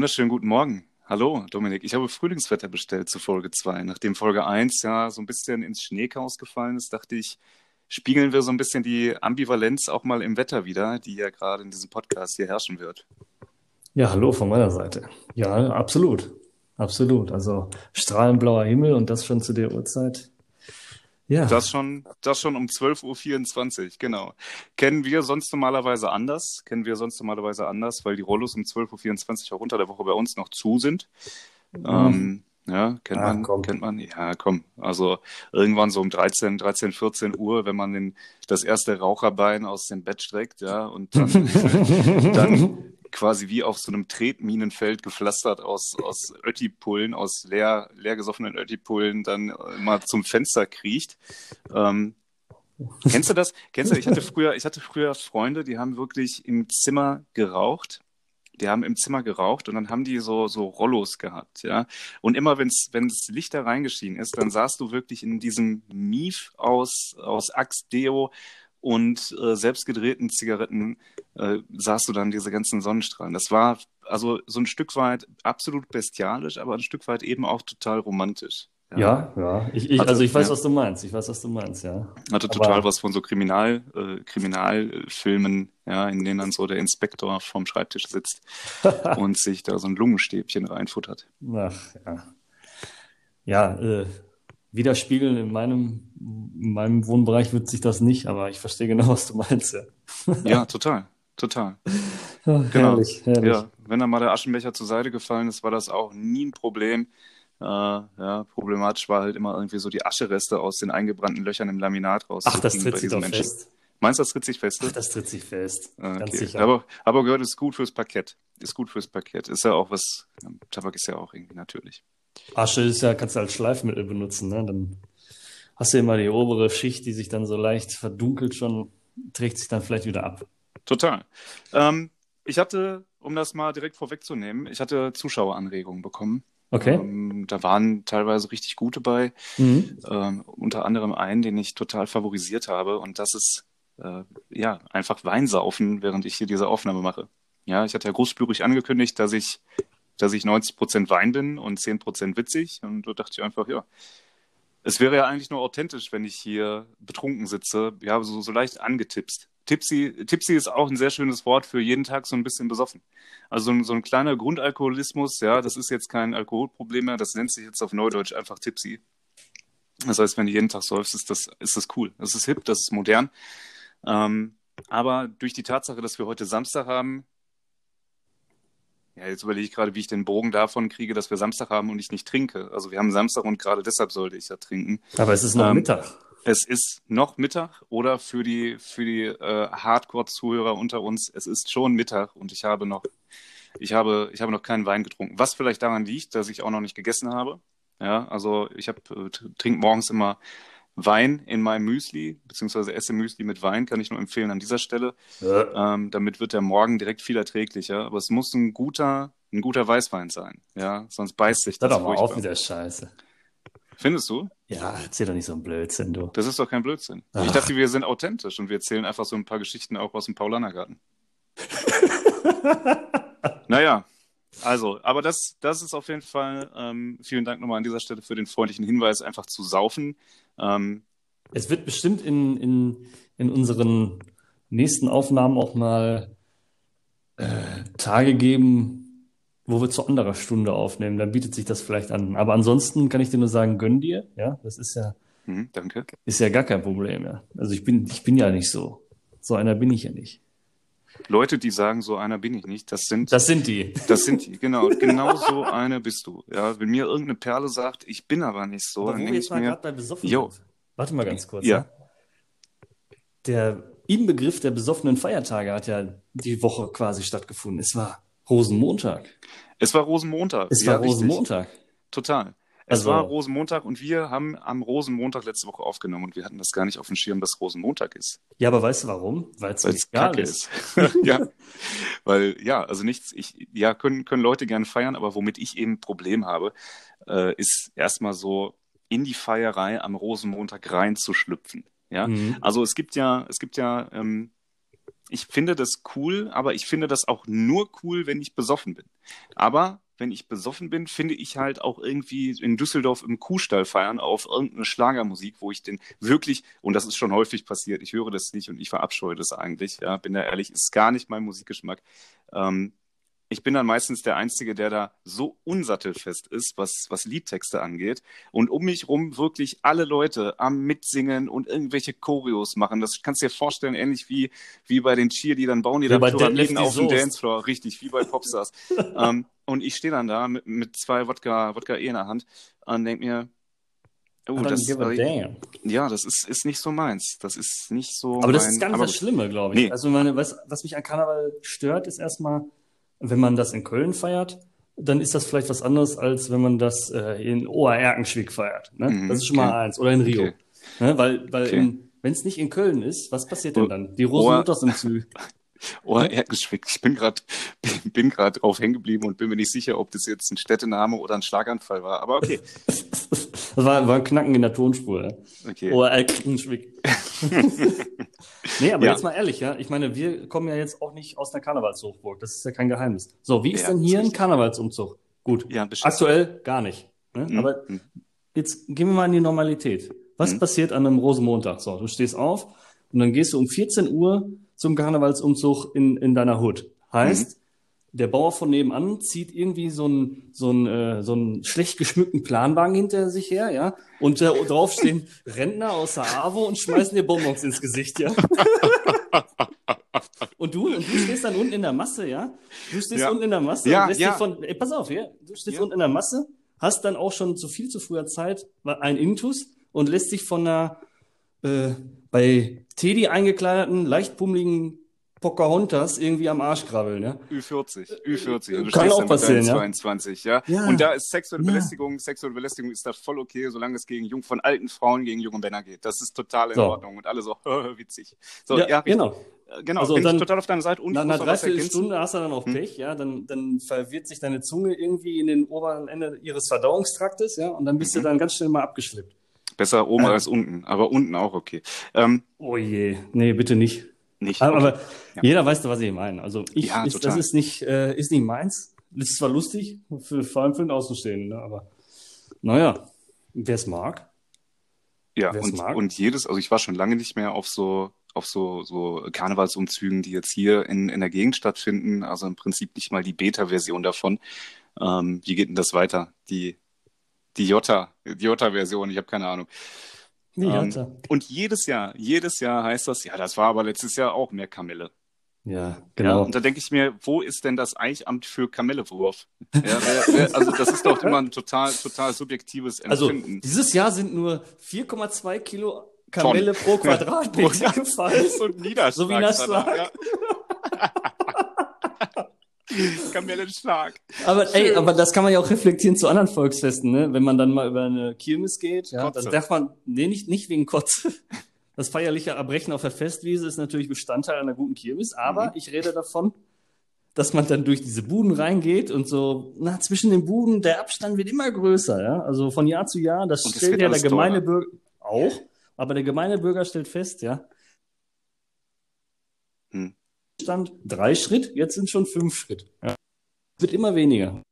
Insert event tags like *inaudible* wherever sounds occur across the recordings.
wunderschönen guten Morgen. Hallo, Dominik. Ich habe Frühlingswetter bestellt zu Folge 2. Nachdem Folge 1 ja so ein bisschen ins Schneechaos gefallen ist, dachte ich, spiegeln wir so ein bisschen die Ambivalenz auch mal im Wetter wieder, die ja gerade in diesem Podcast hier herrschen wird. Ja, hallo von meiner Seite. Ja, absolut. Absolut. Also strahlend blauer Himmel und das schon zu der Uhrzeit. Ja. Das schon, das schon um 12.24 Uhr, genau. Kennen wir sonst normalerweise anders? Kennen wir sonst normalerweise anders, weil die Rollos um 12.24 Uhr auch unter der Woche bei uns noch zu sind. Mhm. Ähm, ja, kennt Ach, man, komm. kennt man. Ja, komm. Also irgendwann so um 13, 13, 14 Uhr, wenn man den, das erste Raucherbein aus dem Bett streckt, ja, und dann, *laughs* dann quasi wie auf so einem Tretminenfeld gepflastert aus, aus *laughs* Öttipullen, aus leer, leer gesoffenen Öttipullen dann mal zum Fenster kriecht. Ähm, kennst du das? Kennst du, ich hatte früher, ich hatte früher Freunde, die haben wirklich im Zimmer geraucht. Die haben im Zimmer geraucht und dann haben die so, so Rollos gehabt, ja. Und immer wenn's, wenn das Licht da reingeschienen ist, dann saßt du wirklich in diesem Mief aus, aus Axe Deo und äh, selbstgedrehten Zigaretten äh, sahst du dann diese ganzen Sonnenstrahlen. Das war also so ein Stück weit absolut bestialisch, aber ein Stück weit eben auch total romantisch. Ja, ja. ja. Ich, ich, also ich weiß, ja. was du meinst. Ich weiß, was du meinst, ja. Hatte total aber... was von so Kriminal, äh, Kriminalfilmen, ja, in denen dann so der Inspektor vorm Schreibtisch sitzt *laughs* und sich da so ein Lungenstäbchen reinfuttert. Ach, ja. Ja, äh, widerspiegeln in meinem, in meinem Wohnbereich wird sich das nicht, aber ich verstehe genau, was du meinst, ja. ja, total, total. Ja, *laughs* genau. Herrlich, herrlich. Ja, wenn dann mal der Aschenbecher zur Seite gefallen ist, war das auch nie ein Problem. Äh, ja, problematisch war halt immer irgendwie so die Aschereste aus den eingebrannten Löchern im Laminat raus. Ach, das tritt sich doch Menschen. fest. Meinst du, das tritt sich fest? Ach, das tritt sich fest. Okay. Ganz sicher. Aber, aber gehört, ist gut fürs Parkett. Ist gut fürs Parkett. Ist ja auch was, Tabak ist ja auch irgendwie natürlich. Asche ist ja, kannst du als Schleifmittel benutzen, ne? Dann hast du immer die obere Schicht, die sich dann so leicht verdunkelt schon, trägt sich dann vielleicht wieder ab. Total. Ähm, ich hatte, um das mal direkt vorwegzunehmen, ich hatte Zuschaueranregungen bekommen. Okay. Ähm, da waren teilweise richtig gute bei. Mhm. Ähm, unter anderem einen, den ich total favorisiert habe. Und das ist äh, ja einfach Weinsaufen, während ich hier diese Aufnahme mache. Ja, ich hatte ja großspurig angekündigt, dass ich dass ich 90 Prozent Wein bin und 10 Prozent witzig. Und da dachte ich einfach, ja, es wäre ja eigentlich nur authentisch, wenn ich hier betrunken sitze. Ja, so, so leicht angetipst. Tipsy, Tipsy ist auch ein sehr schönes Wort für jeden Tag so ein bisschen besoffen. Also so ein, kleiner Grundalkoholismus, ja, das ist jetzt kein Alkoholproblem mehr, das nennt sich jetzt auf Neudeutsch einfach Tipsy. Das heißt, wenn du jeden Tag säufst, ist das, ist das cool. Das ist hip, das ist modern. Ähm, aber durch die Tatsache, dass wir heute Samstag haben, ja, jetzt überlege ich gerade, wie ich den Bogen davon kriege, dass wir Samstag haben und ich nicht trinke. Also wir haben Samstag und gerade deshalb sollte ich ja trinken. Aber es ist noch ähm, Mittag. Es ist noch Mittag oder für die, für die äh, Hardcore-Zuhörer unter uns, es ist schon Mittag und ich habe noch, ich habe, ich habe noch keinen Wein getrunken. Was vielleicht daran liegt, dass ich auch noch nicht gegessen habe. Ja, also ich habe, äh, trinke morgens immer Wein in meinem Müsli, beziehungsweise esse Müsli mit Wein, kann ich nur empfehlen an dieser Stelle. Ja. Ähm, damit wird der Morgen direkt viel erträglicher. Aber es muss ein guter, ein guter Weißwein sein. Ja, sonst beißt sich das. Hör doch mal auf mit der Scheiße. Findest du? Ja, erzähl doch nicht so einen Blödsinn, du. Das ist doch kein Blödsinn. Ach. Ich dachte, wir sind authentisch und wir erzählen einfach so ein paar Geschichten auch aus dem Paulanergarten. *laughs* naja, also, aber das, das ist auf jeden Fall, ähm, vielen Dank nochmal an dieser Stelle für den freundlichen Hinweis, einfach zu saufen. Ähm, es wird bestimmt in, in, in unseren nächsten Aufnahmen auch mal äh, Tage geben, wo wir zu anderer Stunde aufnehmen. Dann bietet sich das vielleicht an. Aber ansonsten kann ich dir nur sagen, gönn dir. Ja, das ist ja, mhm, danke. Ist ja gar kein Problem. Ja. Also ich bin, ich bin ja nicht so. So einer bin ich ja nicht. Leute, die sagen, so einer bin ich nicht, das sind. Das sind die. Das sind die, genau. genau *laughs* so eine bist du. Ja, wenn mir irgendeine Perle sagt, ich bin aber nicht so, aber dann denke ich mal mir. Bei besoffen jo. Warte mal ganz kurz. Ja. ja. Der Inbegriff der besoffenen Feiertage hat ja die Woche quasi stattgefunden. Es war Rosenmontag. Es war Rosenmontag. Es ja, war Rosenmontag. Richtig. Total. Es also, war Rosenmontag und wir haben am Rosenmontag letzte Woche aufgenommen und wir hatten das gar nicht auf dem Schirm, dass Rosenmontag ist. Ja, aber weißt du warum? Weil es kacke ist. ist. *laughs* ja, weil ja, also nichts. Ich ja können können Leute gerne feiern, aber womit ich eben ein Problem habe, äh, ist erstmal so in die Feierei am Rosenmontag reinzuschlüpfen. Ja, mhm. also es gibt ja es gibt ja ähm, ich finde das cool, aber ich finde das auch nur cool, wenn ich besoffen bin. Aber wenn ich besoffen bin, finde ich halt auch irgendwie in Düsseldorf im Kuhstall feiern auf irgendeine Schlagermusik, wo ich den wirklich, und das ist schon häufig passiert, ich höre das nicht und ich verabscheue das eigentlich, ja, bin da ehrlich, ist gar nicht mein Musikgeschmack. Ähm, ich bin dann meistens der Einzige, der da so unsattelfest ist, was, was Liedtexte angeht. Und um mich rum wirklich alle Leute am Mitsingen und irgendwelche Choreos machen. Das kannst du dir vorstellen, ähnlich wie, wie bei den Cheerleadern, bauen die da Pyramiden auf dem Dancefloor. Richtig, wie bei Popstars. *laughs* ähm, und ich stehe dann da mit, mit zwei Wodka, Wodka E in der Hand und denke mir, Oh, das, äh, ja, das ist, ist nicht so meins. Das ist nicht so. Aber das ist gar nicht das Schlimme, glaube ich. Nee. Also meine, was, was mich an Karneval stört, ist erstmal, wenn man das in Köln feiert, dann ist das vielleicht was anderes, als wenn man das äh, in Oererkenschwick feiert. Ne? Mhm, das ist schon okay. mal eins. Oder in Rio. Okay. Ne? Weil, weil okay. wenn es nicht in Köln ist, was passiert denn dann? Die Rosenmutter sind *laughs* zu. Oererkenschwick. Ich bin gerade bin, gerade drauf hängen geblieben und bin mir nicht sicher, ob das jetzt ein Städtename oder ein Schlaganfall war. Aber okay. *laughs* Das war, war ein Knacken in der Tonspur. Okay. Oererkenschwick. *laughs* nee, aber ja. jetzt mal ehrlich, ja. Ich meine, wir kommen ja jetzt auch nicht aus einer Karnevalshochburg. Das ist ja kein Geheimnis. So, wie ist ja, denn hier ein Karnevalsumzug? Gut. Ja, Aktuell gar nicht. Ne? Mhm. Aber mhm. jetzt gehen wir mal in die Normalität. Was mhm. passiert an einem Rosenmontag? So, du stehst auf und dann gehst du um 14 Uhr zum Karnevalsumzug in, in deiner Hut. Heißt, mhm der Bauer von nebenan zieht irgendwie so einen so einen, äh, so einen schlecht geschmückten Planwagen hinter sich her, ja, und äh, drauf stehen *laughs* Rentner aus der AWO und schmeißen dir Bonbons ins Gesicht, ja. *laughs* und du, und du stehst dann unten in der Masse, ja. Du stehst ja. unten in der Masse ja, und lässt ja. von, ey, pass auf, ja, du stehst ja. unten in der Masse, hast dann auch schon zu viel zu früher Zeit ein Intus und lässt dich von einer äh, bei Teddy eingekleideten, leicht pummeligen Pocahontas irgendwie am Arsch krabbeln, ja. Ü40, Ü40. Und du Kann auch passieren, ja. 22, ja? ja. Und da ist sexuelle Belästigung, ja. sexuelle Belästigung ist da voll okay, solange es gegen jung, von alten Frauen gegen junge Männer geht. Das ist total in so. Ordnung und alle so, *laughs* witzig. So, ja, ja genau. Äh, genau, also bin dann, ich total auf deiner Seite. Und nach einer Dreiviertelstunde hast du dann auch hm. Pech, ja, dann, dann verwirrt sich deine Zunge irgendwie in den oberen Ende ihres Verdauungstraktes, ja, und dann bist mhm. du dann ganz schnell mal abgeschleppt. Besser oben äh. als unten, aber unten auch okay. Ähm, oh je, nee, bitte nicht nicht. Aber, aber ja. jeder weiß, was ich meine. Also ich, ja, ist, das ist nicht, äh, ist nicht meins. Das ist zwar lustig, für, vor allem für den Außenstehenden, ne? aber naja, wer es mag. Ja, und, mag. und jedes, also ich war schon lange nicht mehr auf so auf so, so Karnevalsumzügen, die jetzt hier in, in der Gegend stattfinden. Also im Prinzip nicht mal die Beta-Version davon. Ähm, wie geht denn das weiter? Die, die Jota, die Jota-Version, ich habe keine Ahnung. Ähm, und jedes Jahr, jedes Jahr heißt das, ja, das war aber letztes Jahr auch mehr Kamelle. Ja, genau. Ja, und da denke ich mir, wo ist denn das Eichamt für Kamellewurf? Ja, also das ist doch immer ein total, total subjektives Empfinden. Also dieses Jahr sind nur 4,2 Kilo Kamelle Tonnen. pro *laughs* Quadratmeter gefallen. *laughs* Und Niederschlag. So wie Niederschlag. Ja. *laughs* *laughs* Kamellenschlag. Aber ey, aber das kann man ja auch reflektieren zu anderen Volksfesten, ne? Wenn man dann mal über eine Kirmes geht, ja, Kotze. dann darf man, nee, nicht, nicht wegen Kotze. Das feierliche Erbrechen auf der Festwiese ist natürlich Bestandteil einer guten Kirmes, aber mhm. ich rede davon, dass man dann durch diese Buden reingeht und so, na, zwischen den Buden, der Abstand wird immer größer, ja. Also von Jahr zu Jahr, das und stellt ja der gemeine Bürger auch, aber der gemeine Bürger stellt fest, ja, stand drei Schritt, jetzt sind schon fünf Schritt. Ja. Wird immer weniger.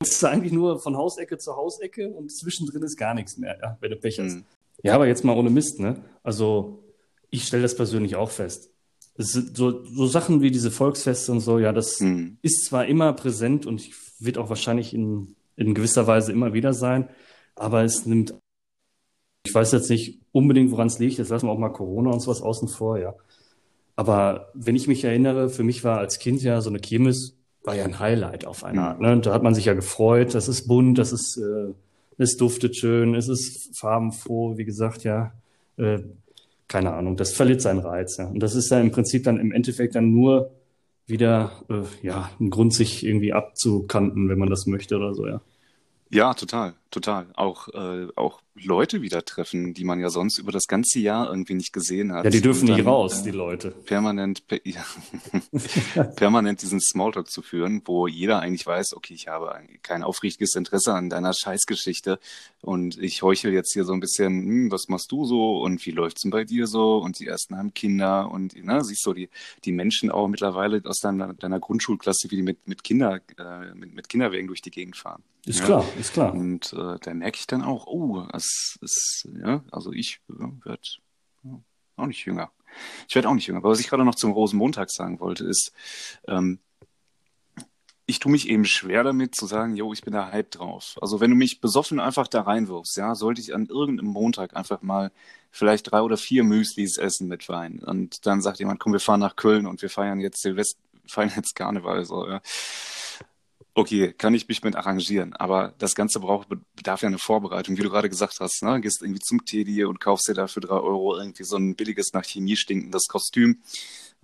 Es ist eigentlich nur von Hausecke zu Hausecke und zwischendrin ist gar nichts mehr, ja, wenn du Pech hast. Mhm. Ja, aber jetzt mal ohne Mist, ne? Also, ich stelle das persönlich auch fest. So, so Sachen wie diese Volksfeste und so, ja, das mhm. ist zwar immer präsent und wird auch wahrscheinlich in, in gewisser Weise immer wieder sein, aber es nimmt, ich weiß jetzt nicht unbedingt, woran es liegt, jetzt lassen wir auch mal Corona und sowas außen vor, ja. Aber wenn ich mich erinnere, für mich war als Kind ja so eine Kirmes war ja ein Highlight auf eine Art. Ne? Da hat man sich ja gefreut, das ist bunt, das ist, äh, es duftet schön, es ist farbenfroh, wie gesagt, ja. Äh, keine Ahnung, das verliert seinen Reiz. Ja. Und das ist ja im Prinzip dann im Endeffekt dann nur wieder äh, ja ein Grund, sich irgendwie abzukanten, wenn man das möchte oder so, ja. Ja, total, total. Auch, äh, auch Leute wieder treffen, die man ja sonst über das ganze Jahr irgendwie nicht gesehen hat. Ja, die dürfen nicht raus, äh, die Leute. permanent, per, *laughs* ja, permanent diesen Smalltalk zu führen, wo jeder eigentlich weiß, okay, ich habe kein aufrichtiges Interesse an deiner Scheißgeschichte und ich heuchel jetzt hier so ein bisschen, hm, was machst du so und wie läuft's denn bei dir so und die ersten haben Kinder und ne, siehst du die, die Menschen auch mittlerweile aus deiner, deiner Grundschulklasse, wie die mit, mit Kinder, äh, mit, mit Kinderwegen durch die Gegend fahren. Ist Ja. klar, ist klar. Und äh, da merke ich dann auch, oh, es ist, ja, also ich äh, werde ja, auch nicht jünger. Ich werde auch nicht jünger. Aber was ich gerade noch zum Rosenmontag sagen wollte, ist, ähm, ich tue mich eben schwer damit zu sagen, yo, ich bin da hype drauf. Also wenn du mich besoffen einfach da reinwirfst, ja, sollte ich an irgendeinem Montag einfach mal vielleicht drei oder vier Müslis essen mit Wein. Und dann sagt jemand, komm, wir fahren nach Köln und wir feiern jetzt Silvester, feiern jetzt Karneval, so, ja. Okay, kann ich mich mit arrangieren, aber das Ganze braucht, bedarf ja eine Vorbereitung, wie du gerade gesagt hast, ne? Gehst irgendwie zum Teddy und kaufst dir da für drei Euro irgendwie so ein billiges nach Chemie stinkendes Kostüm,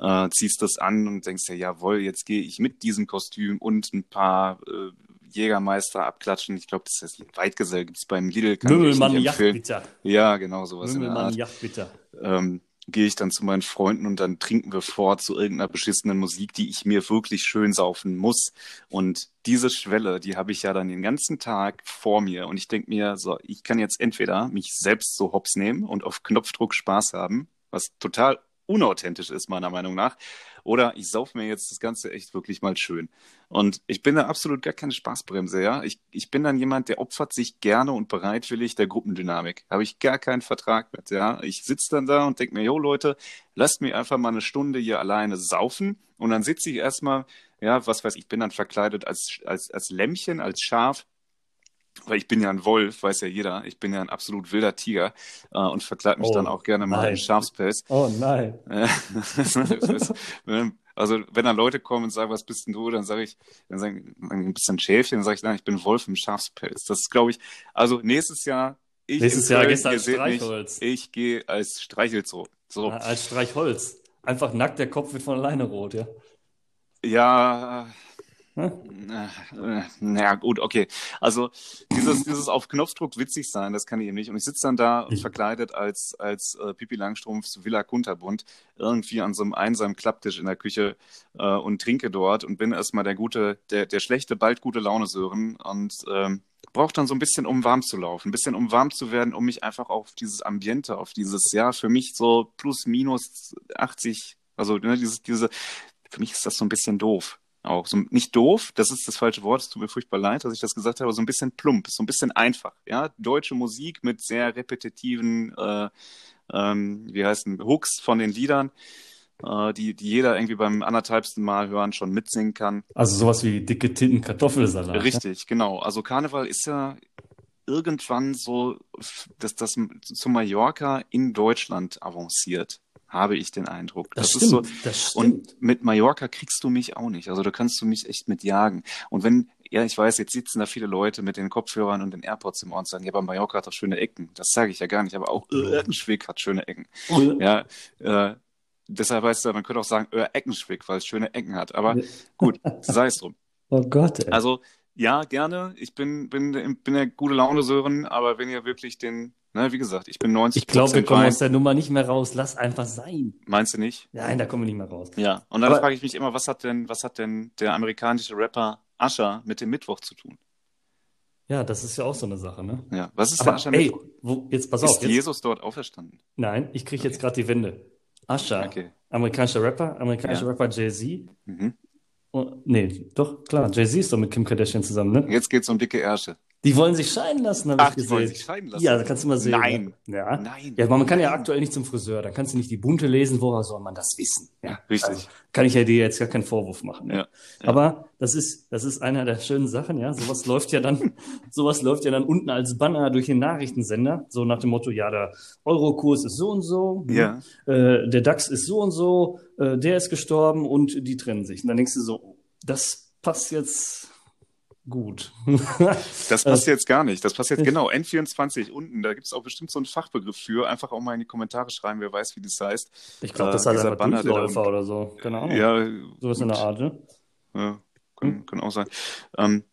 äh, ziehst das an und denkst dir, jawohl, jetzt gehe ich mit diesem Kostüm und ein paar äh, Jägermeister abklatschen. Ich glaube, das heißt Weidgesell gibt's beim Lidl, kann empfehlen. Yachtbitter. Ja, genau, sowas in der Mümmelmann Art Yachtbitter. ähm, gehe ich dann zu meinen Freunden und dann trinken wir fort zu irgendeiner beschissenen Musik, die ich mir wirklich schön saufen muss. Und diese Schwelle, die habe ich ja dann den ganzen Tag vor mir. Und ich denke mir, so, ich kann jetzt entweder mich selbst so hops nehmen und auf Knopfdruck Spaß haben, was total unauthentisch ist, meiner Meinung nach. Oder ich sauf mir jetzt das Ganze echt wirklich mal schön. Und ich bin da absolut gar keine Spaßbremse, ja. Ich, ich bin dann jemand, der opfert sich gerne und bereitwillig der Gruppendynamik. Habe ich gar keinen Vertrag mit, ja. Ich sitze dann da und denke mir, jo Leute, lasst mich einfach mal eine Stunde hier alleine saufen. Und dann sitze ich erstmal, ja, was weiß ich, bin dann verkleidet als, als, als Lämmchen, als Schaf. Weil ich bin ja ein Wolf, weiß ja jeder. Ich bin ja ein absolut wilder Tiger äh, und verkleide mich Oh, dann auch gerne mal nein. in Schafspelz. Oh nein. *laughs* Äh, *laughs* also wenn dann Leute kommen und sagen, was bist denn du, dann sage ich, dann sagen ein bisschen Schäfchen, dann sage ich, nein, ich bin Wolf im Schafspelz. Das ist, glaube ich, also nächstes Jahr, ich Nächstes Jahr Köln, als seht mich, Streichholz. ich gehe als Streichelzoo. So, Als Streichholz. Einfach nackt, der Kopf wird von alleine rot, ja. ja, Hm? äh, naja, gut, okay. Also dieses, dieses auf Knopfdruck witzig sein, das kann ich eben nicht. Und ich sitze dann da Ich- verkleidet als, als äh, Pipi Langstrumpfs Villa Kunterbund irgendwie an so einem einsamen Klapptisch in der Küche äh, und trinke dort und bin erstmal der gute, der, der schlechte, bald gute Laune Sören und ähm, braucht dann so ein bisschen, um warm zu laufen, ein bisschen, um warm zu werden, um mich einfach auf dieses Ambiente, auf dieses, ja, für mich so plus minus 80, also ne, dieses, diese, für mich ist das so ein bisschen doof. Auch so nicht doof, das ist das falsche Wort, es tut mir furchtbar leid, dass ich das gesagt habe, so ein bisschen plump, so ein bisschen einfach. Ja, deutsche Musik mit sehr repetitiven, äh, ähm, wie heißen Hooks von den Liedern, äh, die, die jeder irgendwie beim anderthalbsten Mal hören schon mitsingen kann. Also sowas wie dicke Titten Kartoffelsalat. ja? Richtig, genau. Also Karneval ist ja irgendwann so, dass das zu Mallorca in Deutschland avanciert, habe ich den Eindruck. Das, ist so, stimmt, das stimmt. und mit Mallorca kriegst du mich auch nicht. Also da kannst du mich echt mit jagen. Und wenn, ja, ich weiß, jetzt sitzen da viele Leute mit den Kopfhörern und den AirPods im Ohr und sagen, ja, aber Mallorca hat doch schöne Ecken. Das sage ich ja gar nicht, aber auch äh, Eckenschwick hat schöne Ecken. Ja, äh, deshalb heißt es, man könnte auch sagen, äh, Eckenschwick, weil es schöne Ecken hat. Aber gut, sei es drum. *laughs* Oh Gott, ey. Also, ja, gerne. Ich bin, bin, bin der gute Laune Sören, aber wenn ihr wirklich den, ne, wie gesagt, ich bin 90 ich glaube, wir kommen Wein. aus der Nummer nicht mehr raus. Lass einfach sein. Meinst du nicht? Nein, da kommen wir nicht mehr raus. Ja. Und dann Aber- frage ich mich immer, was hat denn, was hat denn der amerikanische Rapper Usher mit dem Mittwoch zu tun? Ja, das ist ja auch so eine Sache, ne? Ja. Was ist Aber der Usher ey, Mittwoch? wo, jetzt pass auf. Ist Jesus dort auferstanden? nein, ich kriege jetzt gerade die Wende. Usher, Okay. amerikanischer Rapper, amerikanischer Ja. Rapper Jay-Z. Mhm. Oh, nee, doch, klar, Jay-Z ist doch mit Kim Kardashian zusammen, ne? Jetzt geht's um dicke Ärsche. Die wollen sich scheiden lassen, habe ich die gesehen. wollen sich scheiden lassen? Ja, da kannst du mal sehen. Nein. Ne? Ja. Nein. Ja, man kann ja aktuell nicht zum Friseur, da kannst du nicht die Bunte lesen, woher soll man das wissen? Ja, Richtig. Also, kann ich ja dir jetzt gar keinen Vorwurf machen. Ne? Ja. Ja. Aber das ist, das ist einer der schönen Sachen, ja. Sowas läuft ja dann, *laughs* sowas läuft ja dann unten als Banner durch den Nachrichtensender, so nach dem Motto, ja, der Eurokurs ist so und so, ne? Ja. äh, der DAX ist so und so, äh, der ist gestorben und die trennen sich. Und dann denkst du so, das passt jetzt gut. Das *laughs* passt jetzt gar nicht. Das passt jetzt genau. N24 unten, da gibt's auch bestimmt so einen Fachbegriff für. Einfach auch mal in die Kommentare schreiben, wer weiß, wie das heißt. Ich glaube, Äh, das heißt dieser einfach Banner, Durchläufer unten- oder so. Keine Ahnung. Ja, Sowas in der Art, ne? Ja, kann, kann auch sein. Ähm,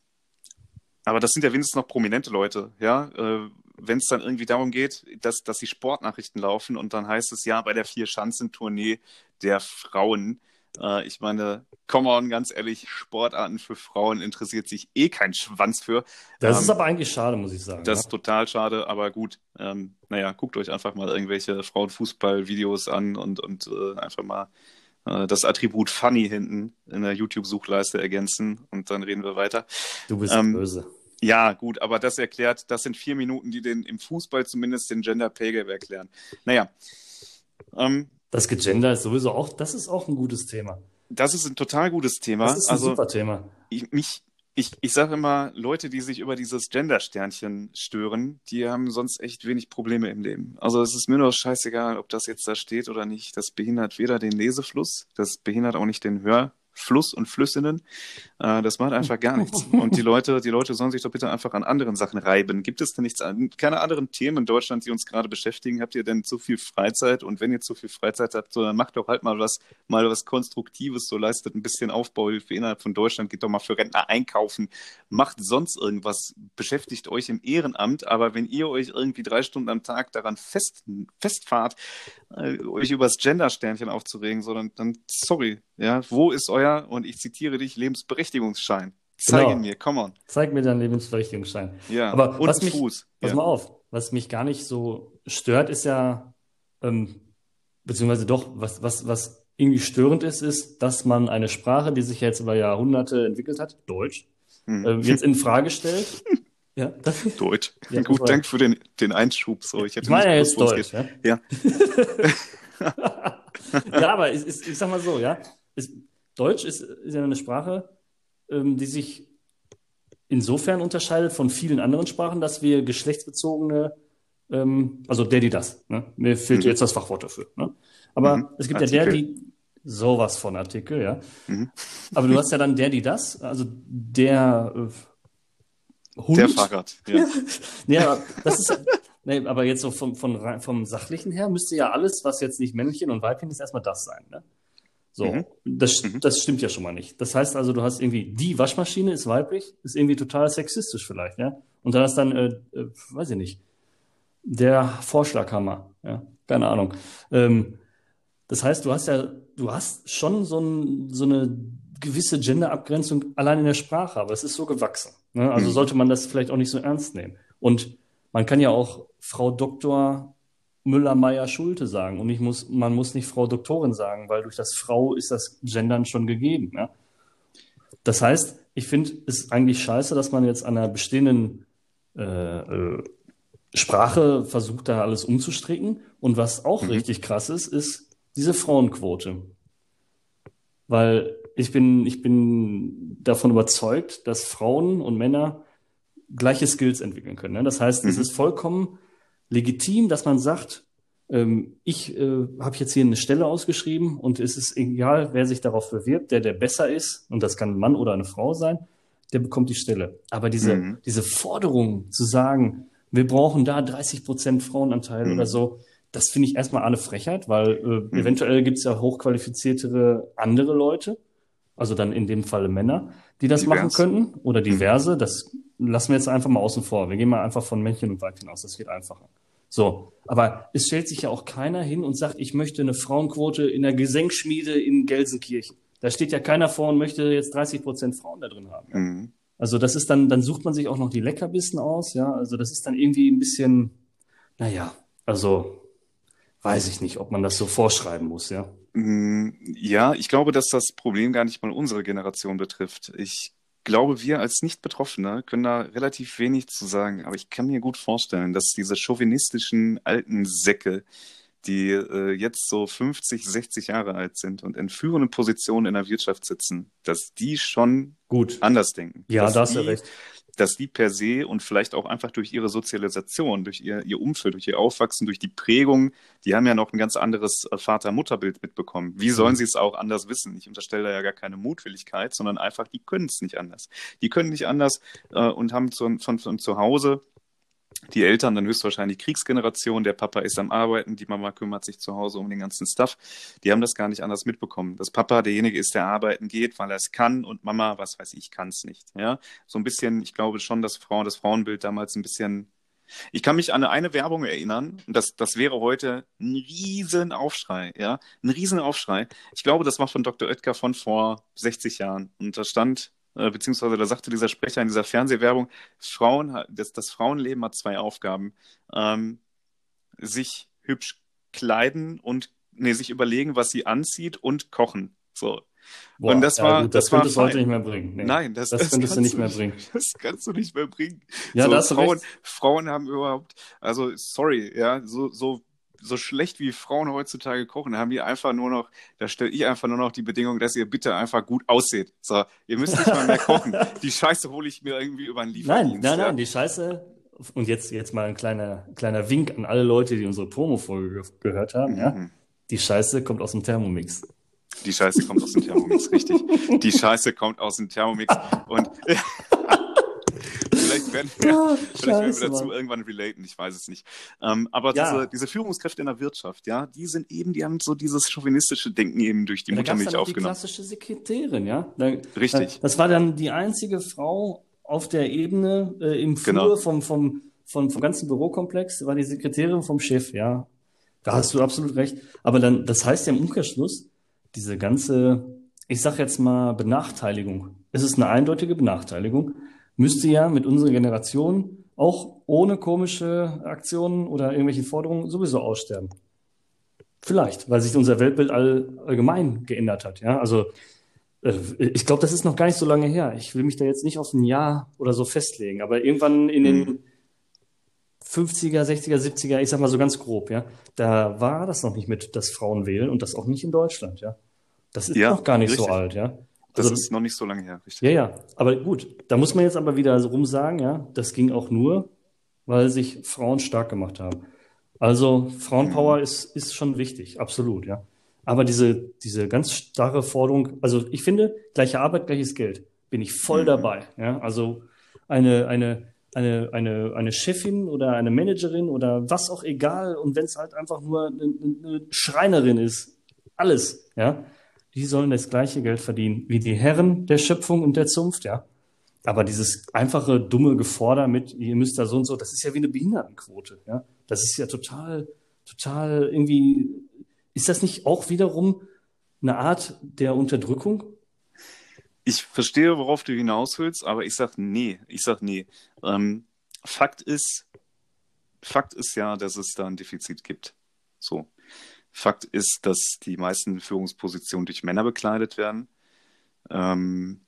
aber das sind ja wenigstens noch prominente Leute, ja. Äh, wenn es dann irgendwie darum geht, dass, dass die Sportnachrichten laufen und dann heißt es ja bei der Vier-Schanzentournee der Frauen. Äh, ich meine, come on, ganz ehrlich, Sportarten für Frauen interessiert sich eh kein Schwanz für. Das ähm, ist aber eigentlich schade, muss ich sagen. Das ja? ist total schade, aber gut. Ähm, naja, guckt euch einfach mal irgendwelche Frauenfußball-Videos an und, und äh, einfach mal äh, das Attribut Funny hinten in der YouTube-Suchleiste ergänzen und dann reden wir weiter. Du bist ähm, böse. Ja, gut, aber das erklärt, das sind vier Minuten, die den im Fußball zumindest den Gender Pay Gap erklären. Naja. Ähm, das Gegender ist sowieso auch, das ist auch ein gutes Thema. Das ist ein total gutes Thema. Das ist ein also, super Thema. Ich, mich, ich, ich sage immer, Leute, die sich über dieses Gender-Sternchen stören, die haben sonst echt wenig Probleme im Leben. Also es ist mir nur scheißegal, ob das jetzt da steht oder nicht. Das behindert weder den Lesefluss, das behindert auch nicht den Hör, Fluss und Flüssinnen. Äh, das macht einfach gar nichts. Und die Leute, die Leute sollen sich doch bitte einfach an anderen Sachen reiben. Gibt es denn nichts, keine anderen Themen in Deutschland, die uns gerade beschäftigen? Habt ihr denn zu viel Freizeit? Und wenn ihr zu viel Freizeit habt, so, dann macht doch halt mal was, mal was Konstruktives, so leistet ein bisschen Aufbauhilfe innerhalb von Deutschland, geht doch mal für Rentner einkaufen, macht sonst irgendwas, beschäftigt euch im Ehrenamt, aber wenn ihr euch irgendwie drei Stunden am Tag daran fest, festfahrt, äh, euch über das Gender-Sternchen aufzuregen, sondern dann, sorry, ja, wo ist euer, und ich zitiere dich, Lebensberechtigungsschein? Zeig genau. ihn mir, come on. Zeig mir deinen Lebensberechtigungsschein. Ja, aber und was mich, Fuß. Pass ja. mal auf, was mich gar nicht so stört, ist ja, ähm, beziehungsweise doch, was, was, was irgendwie störend ist, ist, dass man eine Sprache, die sich jetzt über Jahrhunderte entwickelt hat, Deutsch, hm. äh, jetzt in Frage stellt. *laughs* ja, das, Deutsch. *laughs* Ja, Gut, danke für den, den Einschub. So, ich meine ja jetzt Deutsch. Ja. ja. *laughs* ja, aber ich, ich, ich sag mal so, ja. Ist, Deutsch ist, ist ja eine Sprache, ähm, die sich insofern unterscheidet von vielen anderen Sprachen, dass wir geschlechtsbezogene, ähm, also der, die das, ne? mir fehlt mhm. jetzt das Fachwort dafür. Ne? Aber mhm. es gibt Artikel. ja der, die sowas von Artikel, ja. Mhm. Aber du hast ja dann der, die das, also der äh, Hund. Der Fahrrad, ja. *laughs* ja, das ist, nee, aber jetzt so vom, vom, vom Sachlichen her müsste ja alles, was jetzt nicht Männchen und Weibchen ist, erstmal das sein, ne? So, mhm. Das, mhm. das stimmt ja schon mal nicht. Das heißt also, du hast irgendwie, die Waschmaschine ist weiblich, ist irgendwie total sexistisch vielleicht, ja. Und dann hast dann, äh, äh, weiß ich nicht, der Vorschlaghammer, ja, keine Ahnung. Ähm, das heißt, du hast ja, du hast schon so, ein, so eine gewisse Gender-Abgrenzung allein in der Sprache, aber es ist so gewachsen. Ne? Also mhm. sollte man das vielleicht auch nicht so ernst nehmen. Und man kann ja auch Frau Doktor Müller, Meier, Schulte sagen. Und ich muss, man muss nicht Frau Doktorin sagen, weil durch das Frau ist das Gendern schon gegeben. Ja? Das heißt, ich finde es eigentlich scheiße, dass man jetzt an einer bestehenden äh, äh, Sprache versucht, da alles umzustricken. Und was auch mhm. richtig krass ist, ist diese Frauenquote. Weil ich bin, ich bin davon überzeugt, dass Frauen und Männer gleiche Skills entwickeln können. Ne? Das heißt, mhm. es ist vollkommen legitim, dass man sagt, ähm, ich äh, habe jetzt hier eine Stelle ausgeschrieben und es ist egal, wer sich darauf bewirbt, der der besser ist, und das kann ein Mann oder eine Frau sein, der bekommt die Stelle. Aber diese, mhm. diese Forderung zu sagen, wir brauchen da 30 Prozent Frauenanteil mhm. oder so, das finde ich erstmal eine Frechheit, weil äh, mhm. eventuell gibt es ja hochqualifiziertere andere Leute, also dann in dem Falle Männer, die das Divers. machen könnten oder mhm. diverse. Das lassen wir jetzt einfach mal außen vor. Wir gehen mal einfach von Männchen und Weibchen aus. Das geht einfacher. So, aber es stellt sich ja auch keiner hin und sagt, ich möchte eine Frauenquote in der Gesenkschmiede in Gelsenkirchen. Da steht ja keiner vor und möchte jetzt 30 Prozent Frauen da drin haben. Ja. Mhm. Also das ist dann, dann sucht man sich auch noch die Leckerbissen aus, ja. Also das ist dann irgendwie ein bisschen, naja, also weiß ich nicht, ob man das so vorschreiben muss, ja. Mm, ja, ich glaube, dass das Problem gar nicht mal unsere Generation betrifft. Ich glaube, wir als Nicht-Betroffene können da relativ wenig zu sagen, aber ich kann mir gut vorstellen, dass diese chauvinistischen alten Säcke, die äh, jetzt so 50, 60 Jahre alt sind und in führenden Positionen in der Wirtschaft sitzen, dass die schon gut anders denken. Ja, da hast du recht dass die per se und vielleicht auch einfach durch ihre Sozialisation, durch ihr, ihr Umfeld, durch ihr Aufwachsen, durch die Prägung, die haben ja noch ein ganz anderes äh, Vater-Mutter-Bild mitbekommen. Wie sollen mhm. sie es auch anders wissen? Ich unterstelle da ja gar keine Mutwilligkeit, sondern einfach, die können es nicht anders. Die können nicht anders äh, und haben zu, von, von zu Hause die Eltern dann höchstwahrscheinlich Kriegsgeneration, der Papa ist am Arbeiten, die Mama kümmert sich zu Hause um den ganzen Stuff. Die haben das gar nicht anders mitbekommen. Dass Papa derjenige ist, der arbeiten geht, weil er es kann und Mama, was weiß ich, kann es nicht. Ja, so ein bisschen, ich glaube schon, dass Frauen, das Frauenbild damals ein bisschen Ich kann mich an eine Werbung erinnern, das, das wäre heute ein Riesenaufschrei, ja, ein Riesenaufschrei. Ich glaube, das war von Dr. Oetker von vor 60 Jahren. Und da stand, beziehungsweise da sagte dieser Sprecher in dieser Fernsehwerbung, Frauen, das, das Frauenleben hat zwei Aufgaben. Ähm, sich hübsch kleiden und nee, sich überlegen, was sie anzieht und kochen. So. Boah, und das ja, war, gut, das, das könntest du heute nicht mehr bringen. Nee. Nein, das, Das das könntest du kannst nicht mehr bringen. *laughs* Das kannst du nicht mehr bringen. Ja, so, da hast du Frauen. Frauen haben überhaupt, also sorry, ja, so, so, so schlecht wie Frauen heutzutage kochen, haben die einfach nur noch, da stelle ich einfach nur noch die Bedingung, dass ihr bitte einfach gut ausseht. So, ihr müsst nicht mal mehr *laughs* kochen. Die Scheiße hole ich mir irgendwie über einen Nein, Lieferdienst. nein, ja. nein, die Scheiße. Und jetzt, jetzt mal ein kleiner, kleiner Wink an alle Leute, die unsere Promo-Folge ge gehört haben. Ja? Mhm. Die Scheiße kommt aus dem Thermomix. Die Scheiße kommt aus dem Thermomix, richtig. Die Scheiße kommt aus dem Thermomix *laughs* und *laughs* *laughs* vielleicht werden wir, Ja, vielleicht werden wir dazu Mann. irgendwann relaten, ich weiß es nicht. Ähm, aber Ja. diese, diese Führungskräfte in der Wirtschaft, ja, die sind eben, die haben so dieses chauvinistische Denken eben durch die Muttermilch auch die aufgenommen. klassische Sekretärin, ja. Da, Richtig. Das war dann die einzige Frau auf der Ebene äh, im Flur Genau. vom, vom, vom, vom ganzen Bürokomplex, war die Sekretärin vom Chef, ja. Da hast du absolut recht. Aber dann, das heißt ja im Umkehrschluss, diese ganze, ich sag jetzt mal Benachteiligung, es ist eine eindeutige Benachteiligung, müsste ja mit unserer Generation auch ohne komische Aktionen oder irgendwelche Forderungen sowieso aussterben. Vielleicht, weil sich unser Weltbild all, allgemein geändert hat. Ja, also äh, ich glaube, das ist noch gar nicht so lange her. Ich will mich da jetzt nicht auf ein Jahr oder so festlegen, aber irgendwann in den Mhm. 50er, 60er, 70er, ich sag mal so ganz grob, ja, da war das noch nicht mit, dass Frauen wählen und das auch nicht in Deutschland, ja. Das ist Ja, noch gar nicht so richtig. alt, ja. Das Also, ist noch nicht so lange her, richtig. ja, ja, aber gut, da muss man jetzt aber wieder so rum sagen, ja, das ging auch nur, weil sich Frauen stark gemacht haben. Also Frauenpower ist, ist schon wichtig, absolut, ja. Aber diese, diese ganz starre Forderung, also ich finde, gleiche Arbeit, gleiches Geld, bin ich voll Mhm. dabei, ja. Also eine, eine, eine, eine, eine Chefin oder eine Managerin oder was auch egal, und wenn es halt einfach nur eine, eine Schreinerin ist, alles, ja, die sollen das gleiche Geld verdienen wie die Herren der Schöpfung und der Zunft, ja. Aber dieses einfache, dumme Geforder mit, ihr müsst da so und so, das ist ja wie eine Behindertenquote, ja. Das ist ja total, total irgendwie, ist das nicht auch wiederum eine Art der Unterdrückung? Ich verstehe, worauf du hinaus willst, aber ich sag nee. Ich sag nee. Ähm, Fakt ist, Fakt ist ja, dass es da ein Defizit gibt. So. Fakt ist, dass die meisten Führungspositionen durch Männer bekleidet werden. Ähm,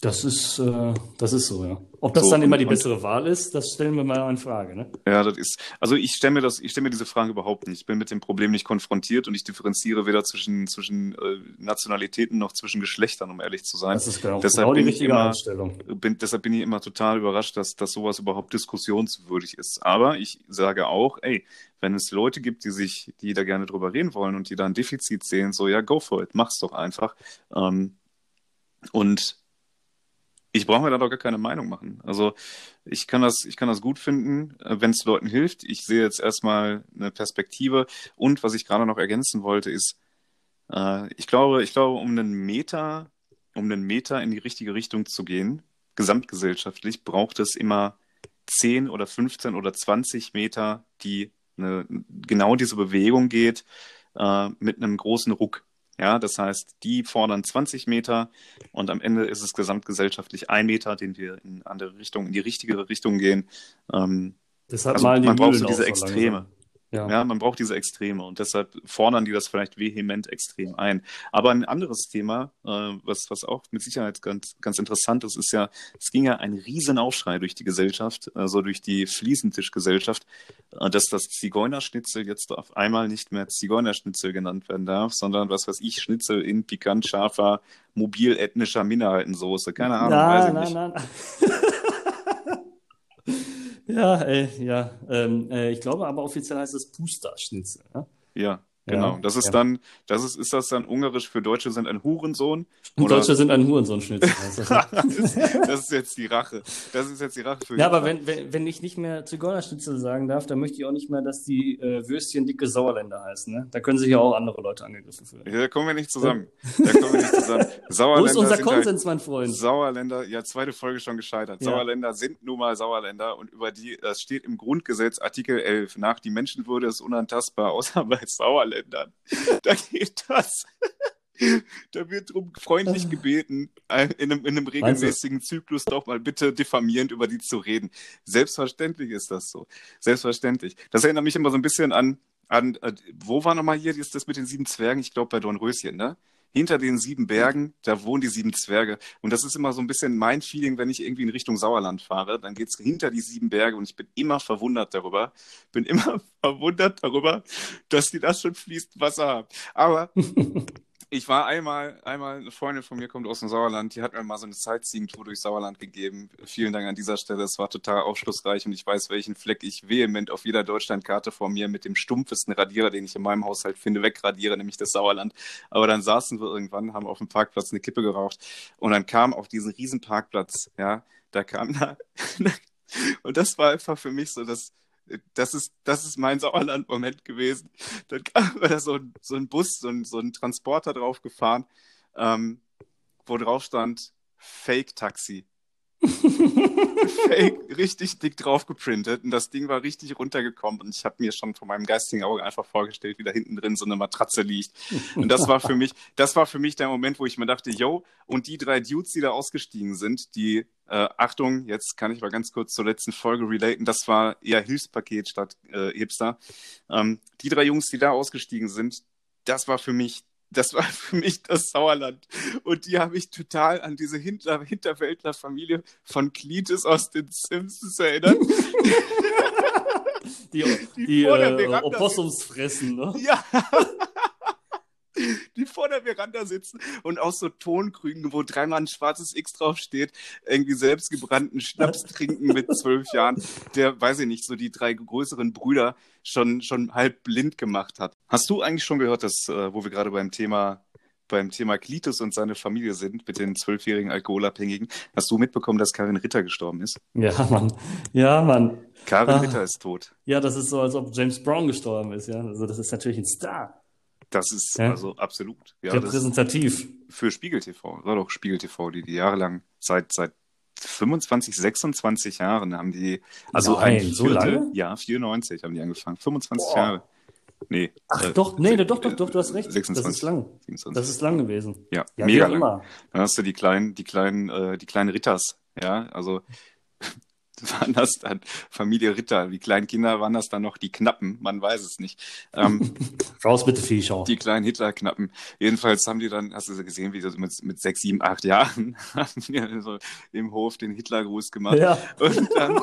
Das ist, äh, das ist so, ja. Ob das So, dann immer die und- bessere Wahl ist, das stellen wir mal in Frage, ne? ja, das ist, also ich stelle mir das, ich stelle mir diese Frage überhaupt nicht. Ich bin mit dem Problem nicht konfrontiert und ich differenziere weder zwischen, zwischen äh, Nationalitäten noch zwischen Geschlechtern, um ehrlich zu sein. Das ist genau, Deshalb genau die richtige immer- Einstellung. bin, deshalb bin ich immer total überrascht, dass, dass sowas überhaupt diskussionswürdig ist. Aber ich sage auch, ey, wenn es Leute gibt, die sich, die da gerne drüber reden wollen und die da ein Defizit sehen, so ja, go for it, mach's doch einfach. Ähm, und ich brauche mir da doch gar keine Meinung machen. Also ich kann das, ich kann das gut finden, wenn es Leuten hilft. Ich sehe jetzt erstmal eine Perspektive. Und was ich gerade noch ergänzen wollte, ist, äh, ich glaube, ich glaube, um einen Meter, um einen Meter in die richtige Richtung zu gehen, gesamtgesellschaftlich, braucht es immer 10 oder 15 oder 20 Meter, die eine, genau diese Bewegung geht, äh, mit einem großen Ruck. Ja, das heißt, die fordern 20 Meter und am Ende ist es gesamtgesellschaftlich ein Meter, den wir in andere Richtung, in die richtige Richtung gehen. Ähm, Deshalb also man braucht so diese Extreme. langsam. Ja. Ja, man braucht diese Extreme und deshalb fordern die das vielleicht vehement extrem ein. Aber ein anderes Thema, äh, was, was auch mit Sicherheit ganz, ganz interessant ist, ist ja, es ging ja ein Riesenaufschrei durch die Gesellschaft, also durch die Fliesentischgesellschaft, äh, dass das Zigeunerschnitzel jetzt auf einmal nicht mehr Zigeunerschnitzel genannt werden darf, sondern was weiß ich, Schnitzel in pikant scharfer, mobil ethnischer Minderheitensoße. Keine Ahnung, weiß ich Nein, nicht. nein, nein. *laughs* Ja, äh, ja. Ähm, äh, ich glaube aber offiziell heißt es Pusta-Schnitzel. Ja? Ja, Genau. Ja, Das ist ja. dann, das ist, ist das dann ungarisch für Deutsche sind ein Hurensohn? Und Oder- Deutsche sind ein Hurensohn-Schnitzel. weißt du? das, *laughs* das ist jetzt die Rache. Das ist jetzt die Rache für Ja, aber wenn, wenn, wenn ich nicht mehr Zigeunerschnitzel sagen darf, dann möchte ich auch nicht mehr, dass die äh, Würstchen dicke Sauerländer heißen. Ne? Da können sich ja auch andere Leute angegriffen fühlen. Ja, da kommen wir nicht zusammen. Da kommen wir nicht zusammen. *laughs* Wo Sauerländer ist unser sind Konsens, mein Freund? Halt Sauerländer, ja, zweite Folge schon gescheitert. Ja. Sauerländer sind nun mal Sauerländer und über die, das steht im Grundgesetz Artikel 11 nach, die Menschenwürde ist unantastbar, außer *laughs* bei Sauerländern. *laughs* Da geht das. *laughs* Da wird drum freundlich gebeten, äh, in einem, in einem regelmäßigen Zyklus doch mal bitte diffamierend über die zu reden. Selbstverständlich ist das so. Selbstverständlich. Das erinnert mich immer so ein bisschen an, an äh, wo war nochmal hier ist das mit den sieben Zwergen? Ich glaube bei Dornröschen, ne? Hinter den sieben Bergen, da wohnen die sieben Zwerge. Und das ist immer so ein bisschen mein Feeling, wenn ich irgendwie in Richtung Sauerland fahre. Dann geht's hinter die sieben Berge und ich bin immer verwundert darüber. Bin immer *laughs* verwundert darüber, dass die das schon fließt Wasser haben. Aber *laughs* ich war einmal, einmal, eine Freundin von mir kommt aus dem Sauerland, die hat mir mal so eine Sightseeing-Tour durch Sauerland gegeben. Vielen Dank an dieser Stelle, es war total aufschlussreich und ich weiß, welchen Fleck ich vehement auf jeder Deutschlandkarte vor mir mit dem stumpfesten Radierer, den ich in meinem Haushalt finde, wegradiere, nämlich das Sauerland. Aber dann saßen wir irgendwann, haben auf dem Parkplatz eine Kippe geraucht und dann kam auf diesen riesen Parkplatz, ja, da kam da, *laughs* und das war einfach für mich so das, das ist, das ist mein Sauerland-Moment gewesen. Dann kam *laughs* da so ein, so ein Bus, so ein, so ein Transporter drauf gefahren, ähm, wo drauf stand Fake-Taxi. Fake, richtig dick drauf geprintet und das Ding war richtig runtergekommen und ich habe mir schon von meinem geistigen Auge einfach vorgestellt, wie da hinten drin so eine Matratze liegt. Und das war für mich, das war für mich der Moment, wo ich mir dachte, yo, und die drei Dudes, die da ausgestiegen sind, die, äh, Achtung, jetzt kann ich mal ganz kurz zur letzten Folge relaten, das war eher Hilfspaket statt äh, Hipster. Ähm, die drei Jungs, die da ausgestiegen sind, das war für mich das war *laughs* für mich das Sauerland. Und die habe ich total an diese Hinter Hinterwäldler-Familie von Cletus aus den Simpsons erinnert. *laughs* Die, Die die, äh, Opossums fressen, ne? ja. Die vor der Veranda sitzen und aus so Tonkrügen, wo dreimal ein schwarzes X draufsteht, irgendwie selbstgebrannten Schnaps trinken mit zwölf Jahren, der, weiß ich nicht, so die drei größeren Brüder schon, schon halb blind gemacht hat. Hast du eigentlich schon gehört, dass, äh, wo wir gerade beim Thema beim Thema Klitus und seine Familie sind, mit den zwölfjährigen Alkoholabhängigen, hast du mitbekommen, dass Karin Ritter gestorben ist? Ja, Mann. Ja, Mann. Karin Ah. Ritter ist tot. Ja, das ist so, als ob James Brown gestorben ist, ja. Also das ist natürlich ein Star. Das ist Ja. also absolut. Ja, Repräsentativ. für Spiegel TV. War doch Spiegel TV, die, die jahrelang seit, seit 25, 26 Jahren haben die, also Nein, ein so Viertel, lange? Ja, 94 haben die angefangen. 25 Boah. Jahre. Nee. Ach äh, doch, nee, doch, doch, doch, du hast recht. 26. Das ist lang. 27. Das ist lang gewesen. ja, Ja, mega lang. immer. Dann hast du die kleinen, die kleinen, äh, die kleinen Ritters, ja, also *laughs* waren das dann Familie Ritter, die kleinen Kinder waren das dann noch die Knappen, man weiß es nicht. Ähm, *laughs* Raus bitte, Viehschau. die kleinen Hitlerknappen. Jedenfalls haben die dann, hast du gesehen, wie sie mit, mit sechs, sieben, acht Jahren *laughs* haben die so im Hof den Hitlergruß gemacht. Ja. Und dann,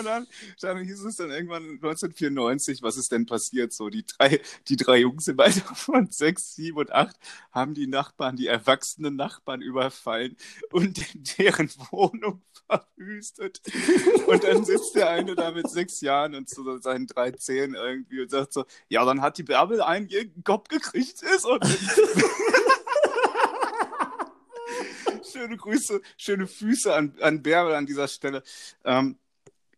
und dann, dann hieß es dann irgendwann 1994, was ist denn passiert? So, die drei, die drei Jungs im Alter *laughs* von sechs, sieben und acht haben die Nachbarn, die erwachsenen Nachbarn überfallen und deren *laughs* Wohnung verwüstet. Und dann sitzt der eine da mit sechs Jahren und zu seinen drei Zähnen irgendwie und sagt so, ja, dann hat die Bärbel einen Kopf gekriegt ist und *laughs* schöne Grüße, schöne Füße an, an Bärbel an dieser Stelle. Ähm,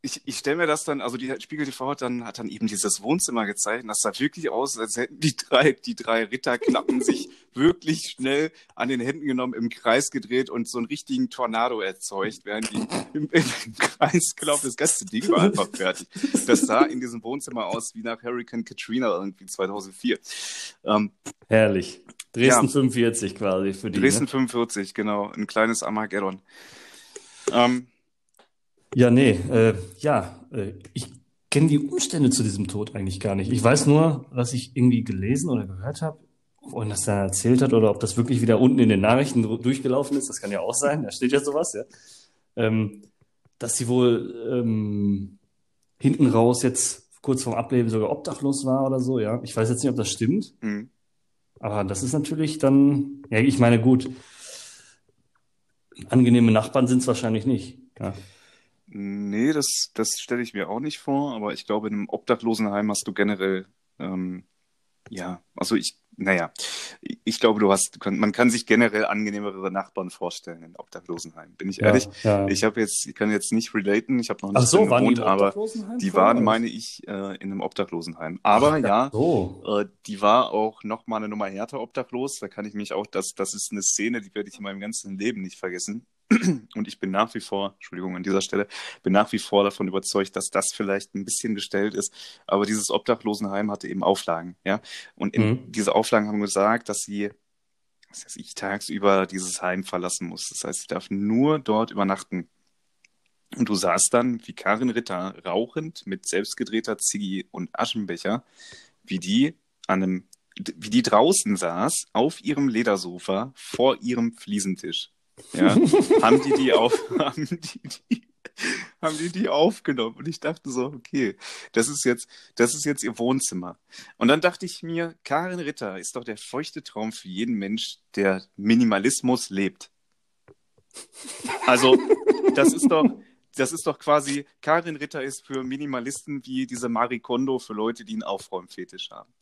ich, ich stelle mir das dann, also die Spiegel TV hat dann, hat dann eben dieses Wohnzimmer gezeigt und das sah wirklich aus, als hätten die drei, die drei Ritterknappen *laughs* sich wirklich schnell an den Händen genommen, im Kreis gedreht und so einen richtigen Tornado erzeugt, während die im, im Kreis gelaufen Das ganze Ding war einfach fertig. Das sah in diesem Wohnzimmer aus wie nach Hurricane Katrina irgendwie 2004. Ähm, Herrlich. Dresden Ja. 45 quasi für die. Dresden Ne? 45, genau, ein kleines Armageddon. Ähm, Ja, nee, äh, ja, äh, ich kenne die Umstände zu diesem Tod eigentlich gar nicht. Ich weiß nur, was ich irgendwie gelesen oder gehört habe, und das dann erzählt hat, oder ob das wirklich wieder unten in den Nachrichten durchgelaufen ist, das kann ja auch sein, da steht ja sowas, ja. Ähm, dass sie wohl ähm, hinten raus jetzt kurz vorm Ableben sogar obdachlos war oder so, ja. Ich weiß jetzt nicht, ob das stimmt, mh. aber das ist natürlich dann, ja, ich meine, gut, angenehme Nachbarn sind es wahrscheinlich nicht. Ja. Nee, das, das stelle ich mir auch nicht vor, aber ich glaube, in einem Obdachlosenheim hast du generell, ähm, ja, also ich naja, ich glaube, du hast, man kann sich generell angenehmere Nachbarn vorstellen in Obdachlosenheim. Bin ich ja, ehrlich? Ja. Ich habe jetzt, ich kann jetzt nicht relaten, ich habe noch nicht so, gewohnt, die aber die waren, meine ich, äh, in einem Obdachlosenheim. Aber Ach, ja, so. äh, die war auch noch mal eine Nummer härter obdachlos. Da kann ich mich auch, das, das ist eine Szene, die werde ich in meinem ganzen Leben nicht vergessen. Und ich bin nach wie vor, Entschuldigung an dieser Stelle, bin nach wie vor davon überzeugt, dass das vielleicht ein bisschen gestellt ist. Aber dieses Obdachlosenheim hatte eben Auflagen, ja. Und mhm. diese Auflagen haben gesagt, dass sie, was heißt ich, tagsüber dieses Heim verlassen muss. Das heißt, ich darf nur dort übernachten. Und du sahst dann, wie Karin Ritter rauchend mit selbstgedrehter Ziggy und Aschenbecher, wie die an einem, wie die draußen saß, auf ihrem Ledersofa vor ihrem Fliesentisch ja, haben die die auf, *laughs* haben die die, haben die die aufgenommen und ich dachte so, okay, das ist jetzt, das ist jetzt ihr Wohnzimmer. Und dann dachte ich mir, Karin Ritter ist doch der feuchte Traum für jeden Mensch, der Minimalismus lebt. Also, das ist doch, das ist doch quasi, Karin Ritter ist für Minimalisten wie diese Marie Kondo für Leute, die einen Aufräumfetisch haben.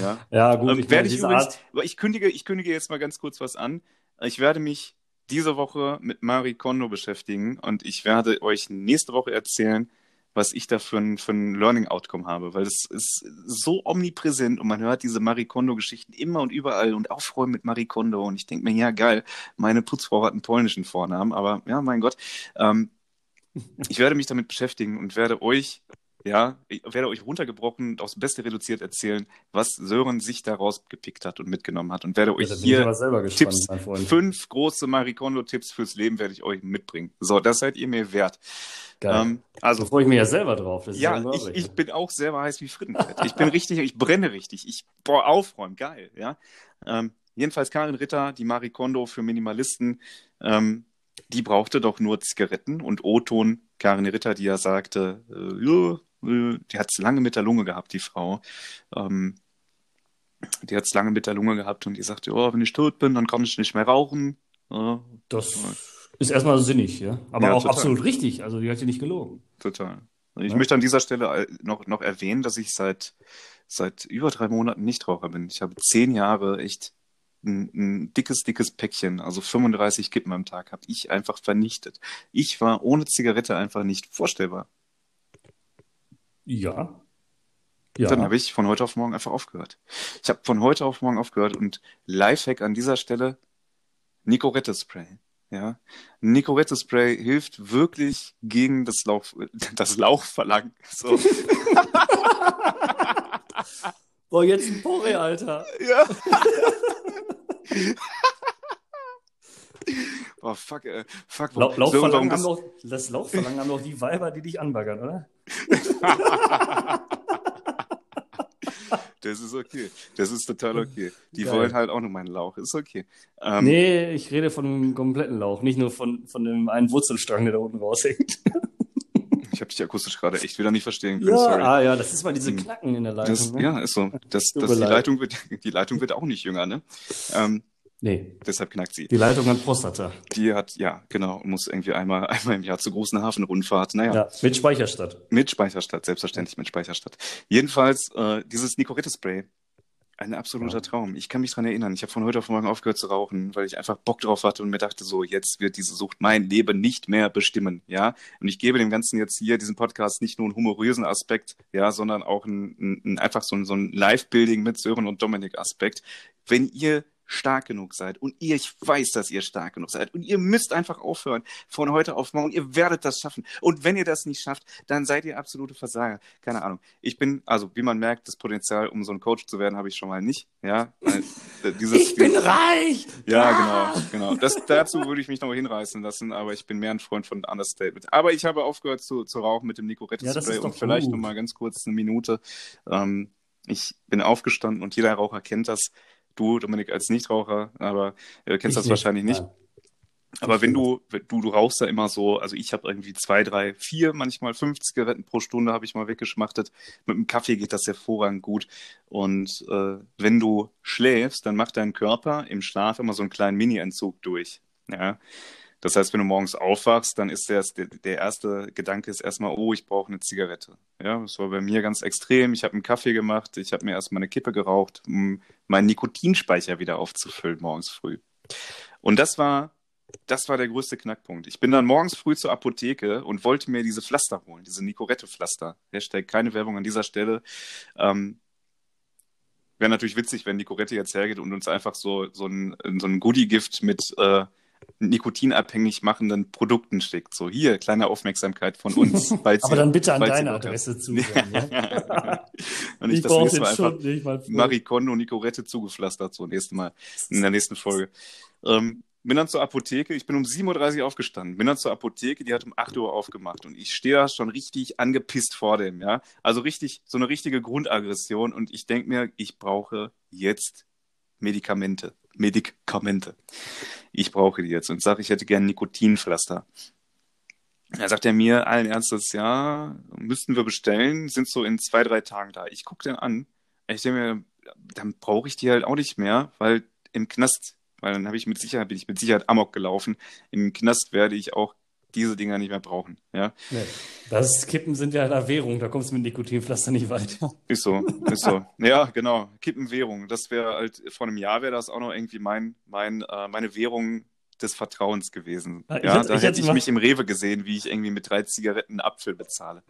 Ja, ja gut. Ähm, ich, werde ich, übrigens, ich, kündige, ich kündige jetzt mal ganz kurz was an. Ich werde mich diese Woche mit Marie Kondo beschäftigen und ich werde euch nächste Woche erzählen, was ich da für ein, für ein Learning Outcome habe, weil es ist so omnipräsent und man hört diese Marie Kondo-Geschichten immer und überall und aufräumen mit Marie Kondo und ich denke mir, ja geil, meine Putzfrau hat einen polnischen Vornamen, aber ja, mein Gott, ähm, ich werde mich damit beschäftigen und werde euch ja, ich werde euch runtergebrochen und aufs Beste reduziert erzählen, was Sören sich daraus gepickt hat und mitgenommen hat. Und werde euch ja, hier gespannt, Tipps, fünf große Marikondo-Tipps fürs Leben werde ich euch mitbringen. So, das seid ihr mir wert. Geil. Ähm, also, da freue ich mich ja selber drauf. ja, ich, ich bin auch selber heiß wie Frittenfett. Ich bin richtig, ich brenne richtig. Ich, boah, aufräumen, geil, ja. Ähm, jedenfalls Karin Ritter, die Marikondo für Minimalisten, ähm, die brauchte doch nur Zigaretten und O-Ton. Karin Ritter, die ja sagte, äh, die hat es lange mit der Lunge gehabt, die Frau. Ähm, die hat es lange mit der Lunge gehabt und die sagte, oh, wenn ich tot bin, dann kann ich nicht mehr rauchen. Ja, das ist erstmal sinnig, ja. Aber ja, auch total. absolut richtig. Also die hat ja nicht gelogen. Total. Ich ja? möchte an dieser Stelle noch, noch erwähnen, dass ich seit, seit über drei Monaten Nichtraucher bin. Ich habe zehn Jahre echt ein, ein dickes, dickes Päckchen, also 35 Kippen am Tag, habe ich einfach vernichtet. Ich war ohne Zigarette einfach nicht vorstellbar. Ja. ja. Dann habe ich von heute auf morgen einfach aufgehört. Ich habe von heute auf morgen aufgehört und Lifehack an dieser Stelle, Nicorette-Spray. Ja, Nicorette-Spray hilft wirklich gegen das Lauch, *laughs* das Lauchverlangen. So. *laughs* Boah, jetzt ein Porre, Alter. Ja. *laughs* Oh, fuck, äh, fuck. Lau Laufverlangen haben doch, das Laufverlangen haben doch die Weiber, die dich anbaggern, oder? *laughs* das ist okay. Das ist total okay. Die Geil. wollen halt auch nur meinen Lauch. Ist okay. Ähm, nee, ich rede von einem kompletten Lauch, nicht nur von, von dem einen Wurzelstrang, der da unten raushängt. *laughs* ich habe dich akustisch gerade echt wieder nicht verstehen können. Ja, sorry. ah, ja, das ist mal diese hm. Knacken in der Leitung. Das, ne? Ja, ist so. Das, das, die, Leitung wird, *laughs* die Leitung wird auch nicht jünger, ne? Ähm, Nee. Deshalb knackt sie. Die Leitung hat Prostata. Die hat, ja, genau, muss irgendwie einmal, *laughs* einmal im Jahr zur großen Hafenrundfahrt. Naja. Ja, mit Speicherstadt. Mit Speicherstadt, selbstverständlich mit Speicherstadt. Jedenfalls, äh, dieses Nicorette-Spray, ein absoluter ja. Traum. Ich kann mich dran erinnern. Ich habe von heute auf morgen aufgehört zu rauchen, weil ich einfach Bock drauf hatte und mir dachte, so, jetzt wird diese Sucht mein Leben nicht mehr bestimmen, ja. Und ich gebe dem Ganzen jetzt hier, diesem Podcast, nicht nur einen humorösen Aspekt, ja, sondern auch ein, ein, ein einfach so ein, so ein Live-Building mit Sören und Dominik Aspekt. Wenn ihr stark genug seid und ihr, ich weiß, dass ihr stark genug seid und ihr müsst einfach aufhören von heute auf morgen. Ihr werdet das schaffen. Und wenn ihr das nicht schafft, dann seid ihr absolute Versager. Keine Ahnung. Ich bin, also wie man merkt, das Potenzial, um so ein Coach zu werden, habe ich schon mal nicht. Ja. Dieses, ich bin reich. Ja, genau, genau. Das, dazu würde ich mich noch hinreißen lassen, aber ich bin mehr ein Freund von Understatement. Aber ich habe aufgehört zu, zu rauchen mit dem Nicorette-Spray ja, und vielleicht noch mal ganz kurz eine Minute. Ähm, ich bin aufgestanden und jeder Raucher kennt das Du, Dominik, als Nichtraucher, aber äh, kennst ich das nicht, wahrscheinlich nicht. Nein. Aber wenn du, du, du rauchst ja immer so, also ich habe irgendwie zwei, drei, vier, manchmal fünf Zigaretten pro Stunde habe ich mal weggeschmachtet. Mit dem Kaffee geht das hervorragend gut. Und äh, wenn du schläfst, dann macht dein Körper im Schlaf immer so einen kleinen Mini-Entzug durch. Ja. Das heißt, wenn du morgens aufwachst, dann ist der, der erste Gedanke ist erstmal, oh, ich brauche eine Zigarette. Ja, das war bei mir ganz extrem. Ich habe einen Kaffee gemacht, ich habe mir erstmal eine Kippe geraucht, um meinen Nikotinspeicher wieder aufzufüllen morgens früh. Und das war, das war der größte Knackpunkt. Ich bin dann morgens früh zur Apotheke und wollte mir diese Pflaster holen, diese Nicorette-Pflaster. Hashtag keine Werbung an dieser Stelle. Ähm, Wäre natürlich witzig, wenn Nicorette jetzt hergeht und uns einfach so, so ein, so ein Goodie-Gift mit äh, nikotinabhängig machenden Produkten schickt. So, hier, kleine Aufmerksamkeit von uns. *laughs* Aber dann bitte an deine Adresse zu. *laughs* ne? *laughs* und ich, ich das nächste Mal einfach nicht mal Marie Kondo Nicorette zugepflastert, so nächste Mal, in der nächsten Folge. Ähm, bin dann zur Apotheke, ich bin um 7.30 Uhr aufgestanden, bin dann zur Apotheke, die hat um 8 Uhr aufgemacht und ich stehe da schon richtig angepisst vor dem, ja. Also richtig, so eine richtige Grundaggression und ich denke mir, ich brauche jetzt Medikamente. Medikamente. Ich brauche die jetzt und sage, ich hätte gerne Nikotinpflaster. Da sagt er mir allen Ernstes, ja, müssten wir bestellen, sind so in zwei, drei Tagen da. Ich gucke den an. Ich denke mir, dann brauche ich die halt auch nicht mehr, weil im Knast, weil dann habe ich mit Sicherheit, bin ich mit Sicherheit Amok gelaufen. Im Knast werde ich auch diese Dinger nicht mehr brauchen. Ja? Nee. Das Kippen sind ja eine Währung, da kommst du mit Nikotinpflaster nicht weiter. Ist so, ist so. ja, genau. Kippenwährung. Das wäre halt, vor einem Jahr wäre das auch noch irgendwie mein, mein, äh, meine Währung des Vertrauens gewesen. Ja, ja hatte, da hätte ich mal... mich im Rewe gesehen, wie ich irgendwie mit drei Zigaretten Apfel bezahle.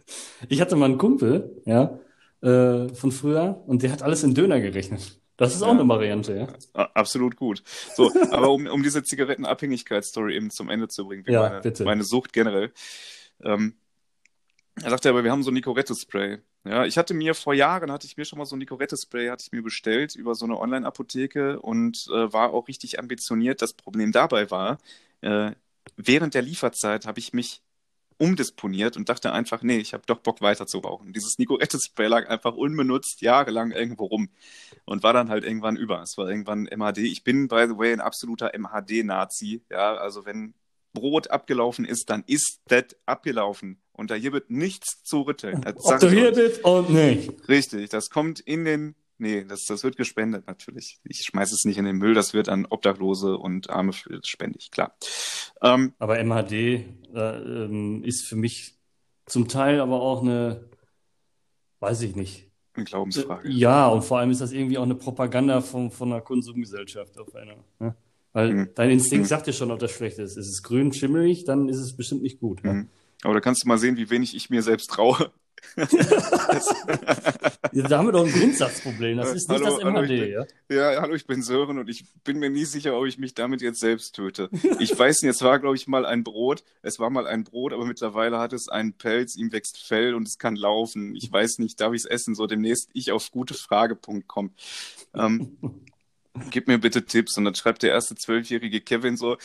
Ich hatte mal einen Kumpel, ja, äh, von früher und der hat alles in Döner gerechnet. Das ist auch ja. eine Variante, ja. Absolut gut. So, *laughs* aber um, um diese Zigarettenabhängigkeitsstory eben zum Ende zu bringen, ja, meine, bitte. meine Sucht generell. Ähm, er sagte aber, wir haben so ein Nicorette-Spray. Ja, ich hatte mir vor Jahren, hatte ich mir schon mal so ein Nicorette-Spray, hatte ich mir bestellt über so eine Online-Apotheke und äh, war auch richtig ambitioniert. Das Problem dabei war, äh, während der Lieferzeit habe ich mich umdisponiert und dachte einfach, nee, ich habe doch Bock weiter zu rauchen. Dieses Nicorette-Spray lag einfach unbenutzt jahrelang irgendwo rum und war dann halt irgendwann über. Es war irgendwann MHD. Ich bin, by the way, ein absoluter MHD-Nazi. Ja, also wenn Brot abgelaufen ist, dann ist das abgelaufen. Und da hier wird nichts zu rütteln. Das Ob du hier bist und nicht. Richtig, das kommt in den Nee, das, das wird gespendet natürlich. Ich schmeiße es nicht in den Müll, das wird an Obdachlose und Arme spendig, klar. Ähm, aber MHD äh, ähm, ist für mich zum Teil aber auch eine, weiß ich nicht. Eine Glaubensfrage. Äh, ja, und vor allem ist das irgendwie auch eine Propaganda von, von einer Konsumgesellschaft auf einer. Ne? Weil mhm. dein Instinkt mhm. sagt dir schon, ob das schlecht ist. Ist es grün, schimmelig, dann ist es bestimmt nicht gut. Mhm. Ne? Aber da kannst du mal sehen, wie wenig ich mir selbst traue. Ja, da haben wir doch ein Grundsatzproblem. Das ist nicht hallo, das MHD, hallo, bin, ja? Ja, hallo, ich bin Sören und ich bin mir nie sicher, ob ich mich damit jetzt selbst töte. Ich weiß nicht, es war, glaube ich, mal ein Brot. Es war mal ein Brot, aber mittlerweile hat es einen Pelz, ihm wächst Fell und es kann laufen. Ich weiß nicht, darf ich es essen? So demnächst ich auf gutefrage.com. Ähm, gib mir bitte Tipps. Und dann schreibt der erste zwölfjährige Kevin so,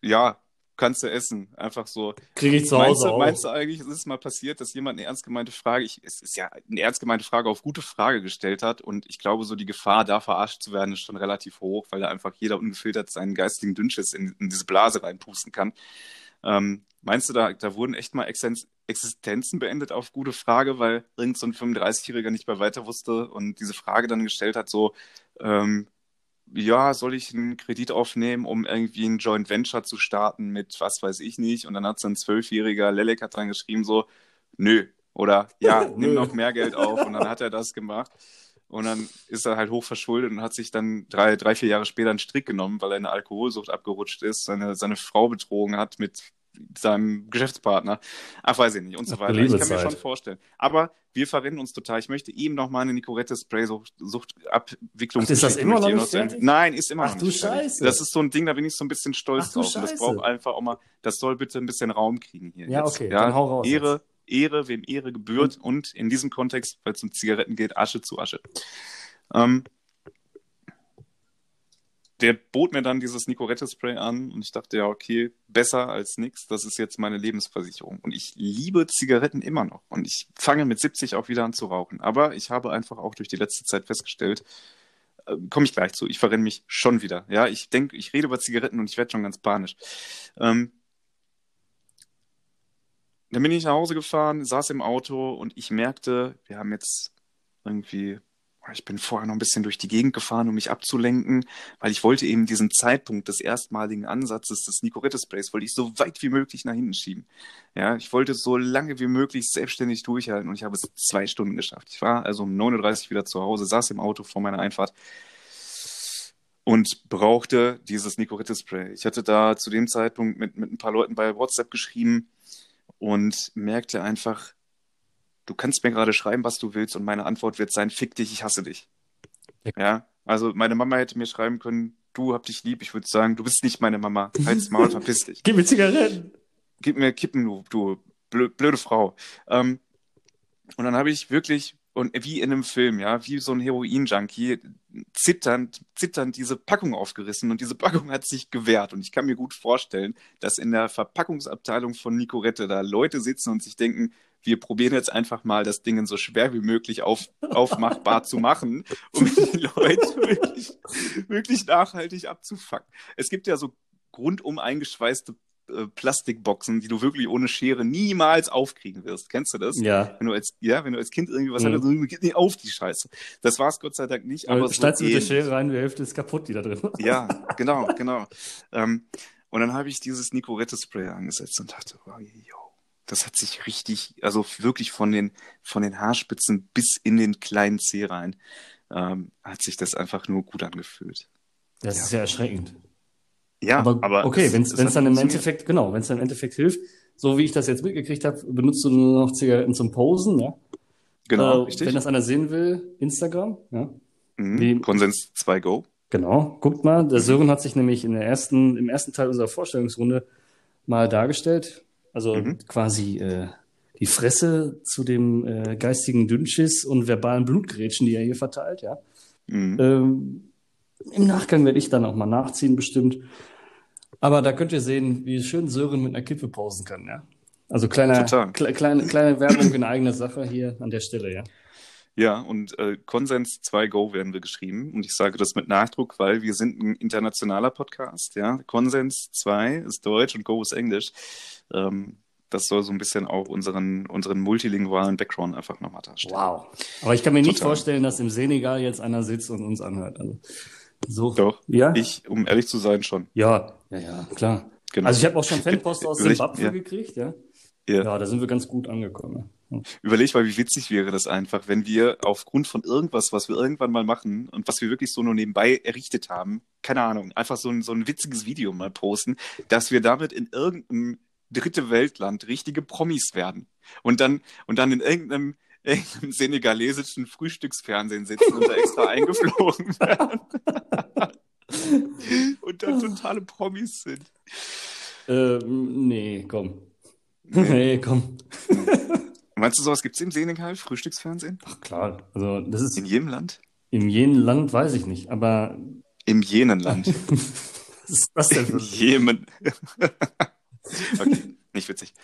ja, kannst du essen. Einfach so. Kriege ich zu Hause meinst du, auch. Meinst du eigentlich, ist es mal passiert, dass jemand eine ernst gemeinte Frage, ich, es ist ja eine ernst gemeinte Frage auf gute Frage gestellt hat und ich glaube, so die Gefahr, da verarscht zu werden, ist schon relativ hoch, weil da einfach jeder ungefiltert seinen geistigen Dünnschiss in, in diese Blase reinpusten kann. Ähm, meinst du, da, da wurden echt mal Existenzen beendet auf gute Frage, weil irgend so ein 35-Jähriger nicht mehr weiter wusste und diese Frage dann gestellt hat, so, ähm, ja, soll ich einen Kredit aufnehmen, um irgendwie ein Joint Venture zu starten mit was weiß ich nicht? Und dann hat so ein zwölfjähriger Lelek hat dran geschrieben so, nö. Oder ja, *laughs* nimm noch mehr Geld auf. Und dann hat er das gemacht. Und dann ist er halt hochverschuldet und hat sich dann drei, drei, vier Jahre später einen Strick genommen, weil er eine Alkoholsucht abgerutscht ist, seine, seine Frau betrogen hat mit seinem Geschäftspartner. Ach, weiß ich nicht und so weiter. Ich kann mir schon vorstellen. Aber wir verrennen uns total. Ich möchte eben noch mal eine Nicorette Spray Suchtabwicklung. Ist das immer noch nicht fertig? Nein, ist immer Ach, noch nicht. Ach du Scheiße. Das ist so ein Ding, da bin ich so ein bisschen stolz Ach, drauf. Und das braucht einfach auch mal, das soll bitte ein bisschen Raum kriegen hier. Ja, jetzt. okay, ja, dann hau raus. Ehre, jetzt. Ehre, wem Ehre gebührt und, und in diesem Kontext, weil es um Zigaretten geht, Asche zu Asche. Ähm, der bot mir dann dieses Nicorette-Spray an und ich dachte, ja, okay, besser als nichts. Das ist jetzt meine Lebensversicherung. Und ich liebe Zigaretten immer noch. Und ich fange mit 70 auch wieder an zu rauchen. Aber ich habe einfach auch durch die letzte Zeit festgestellt, äh, komme ich gleich zu, ich verrenne mich schon wieder. Ja, ich denke, ich rede über Zigaretten und ich werde schon ganz panisch. Ähm, dann bin ich nach Hause gefahren, saß im Auto und ich merkte, wir haben jetzt irgendwie ich bin vorher noch ein bisschen durch die Gegend gefahren, um mich abzulenken, weil ich wollte eben diesen Zeitpunkt des erstmaligen Ansatzes des Nicorette-Sprays, wollte ich so weit wie möglich nach hinten schieben. Ja, ich wollte so lange wie möglich selbstständig durchhalten und ich habe es zwei Stunden geschafft. Ich war also um 9.30 Uhr wieder zu Hause, saß im Auto vor meiner Einfahrt und brauchte dieses Nicorette-Spray. Ich hatte da zu dem Zeitpunkt mit, mit ein paar Leuten bei WhatsApp geschrieben und merkte einfach, du kannst mir gerade schreiben, was du willst und meine Antwort wird sein, fick dich, ich hasse dich. Ja, also meine Mama hätte mir schreiben können, du hab dich lieb, ich würde sagen, du bist nicht meine Mama, halt's Maul, verpiss dich. *laughs* Gib mir Zigaretten. Gib mir Kippen, du, du blöde Frau. Ähm, und dann habe ich wirklich, und wie in einem Film, ja, wie so ein Heroin-Junkie, zitternd, zitternd diese Packung aufgerissen und diese Packung hat sich gewehrt. Und ich kann mir gut vorstellen, dass in der Verpackungsabteilung von Nicorette da Leute sitzen und sich denken, wir probieren jetzt einfach mal, das Ding so schwer wie möglich auf, aufmachbar zu machen, um die *laughs* Leute wirklich, wirklich nachhaltig abzufacken. Es gibt ja so rundum eingeschweißte äh, Plastikboxen, die du wirklich ohne Schere niemals aufkriegen wirst. Kennst du das? Ja. Wenn du als, ja, wenn du als Kind irgendwie was mhm. hattest, geht nicht auf die Scheiße. Das war es Gott sei Dank nicht. Aber, aber so du mit der Schere rein, die Hälfte ist kaputt, die da drin Ja, *laughs* genau, genau. ähm, und dann habe ich dieses Nicorette-Spray angesetzt und dachte, oh, yo, das hat sich richtig, also wirklich von den, von den Haarspitzen bis in den kleinen Zeh rein, ähm, hat sich das einfach nur gut angefühlt. Das ja. ist ja erschreckend. Ja, aber, aber okay, wenn es dann im Endeffekt, genau, wenn es dann im Endeffekt hilft, so wie ich das jetzt mitgekriegt habe, benutzt du nur noch Zigaretten zum Posen, ja? Genau, äh, richtig. Wenn das einer sehen will, Instagram, ja? Mhm. Wie, Konsens 2 Go. Genau, guckt mal, der Sören hat sich nämlich in der ersten, im ersten Teil unserer Vorstellungsrunde mal dargestellt. Also mhm. quasi äh, die Fresse zu dem äh, geistigen Dünnschiss und verbalen Blutgrätschen, die er hier verteilt, ja. Mhm. Ähm, Im Nachgang werde ich dann auch mal nachziehen, bestimmt. Aber da könnt ihr sehen, wie schön Sören mit einer Kippe pausen kann, ja. Also kleine, kle kleine, kleine Werbung in eigener Sache hier an der Stelle, ja. Ja, und äh, Konsens 2 Go werden wir geschrieben. Und ich sage das mit Nachdruck, weil wir sind ein internationaler Podcast. Ja, Konsens 2 ist Deutsch und Go ist Englisch. Ähm, das soll so ein bisschen auch unseren, unseren multilingualen Background einfach nochmal darstellen. Wow. Aber ich kann mir Total. nicht vorstellen, dass im Senegal jetzt einer sitzt und uns anhört. Also, so. Doch. Ja? Ich, um ehrlich zu sein, schon. Ja, ja, ja, klar. Genau. Also ich habe auch schon *laughs* Fanpost aus Zimbabwe ja. gekriegt, ja. ja. Ja, da sind wir ganz gut angekommen. Überleg mal, wie witzig wäre das einfach, wenn wir aufgrund von irgendwas, was wir irgendwann mal machen und was wir wirklich so nur nebenbei errichtet haben, keine Ahnung, einfach so ein, so ein witziges Video mal posten, dass wir damit in irgendeinem dritte Weltland richtige Promis werden und dann, und dann in irgendeinem, irgendeinem senegalesischen Frühstücksfernsehen sitzen und da extra *laughs* eingeflogen werden. *laughs* und dann totale Promis sind. Ähm, nee, komm. Nee, *laughs* nee komm. Meinst du, sowas gibt es im Senegal, Frühstücksfernsehen? Ach klar, also das ist. In jedem Land? In jedem Land weiß ich nicht, aber. Im jenen Land. Was ist das denn für Jemen. *laughs* Okay, nicht witzig.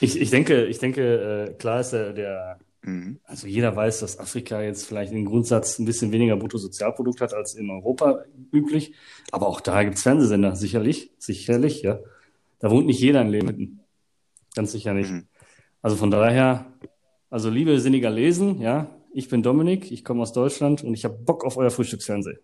Ich, ich denke, ich denke, äh, klar ist der, der mhm. also jeder weiß, dass Afrika jetzt vielleicht im Grundsatz ein bisschen weniger Bruttosozialprodukt hat als in Europa üblich. Aber auch da gibt es Fernsehsender, sicherlich, sicherlich, ja. Da wohnt nicht jeder in Leben. Ganz sicher nicht. Mhm. Also von daher, also liebe Senegalesen, ja, ich bin Dominik, ich komme aus Deutschland und ich habe Bock auf euer Frühstücksfernsehen.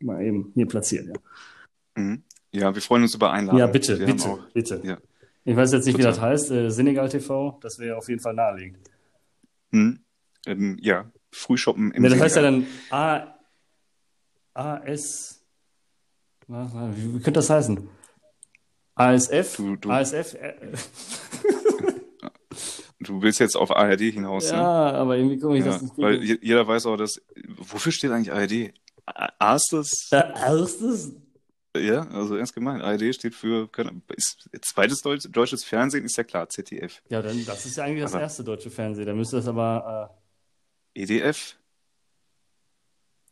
Mal eben hier platzieren, ja. Mhm. Ja, wir freuen uns über Einladungen. Ja, bitte, wir bitte, auch, bitte. Ja. Ich weiß jetzt nicht, Total. wie das heißt. Äh, Senegal TV, das wäre auf jeden Fall naheliegend. Hm. Ähm, ja, Frühshoppen im ja, Das heißt ja dann A, AS, wie, wie könnte das heißen? ASF? Du, du, ASF? Äh, *laughs* du willst jetzt auf ARD hinaus, Ja, ne? aber irgendwie komme ich ja, das nicht Weil jeder weiß auch, dass, wofür steht eigentlich ARD? Erstes? Erstes? Ja, also ernst gemeint. ARD steht für, ist, zweites Deutsch, deutsches Fernsehen ist ja klar, ZDF. Ja, dann, das ist ja eigentlich das aber, erste deutsche Fernsehen. Da müsste das aber. Äh, EDF?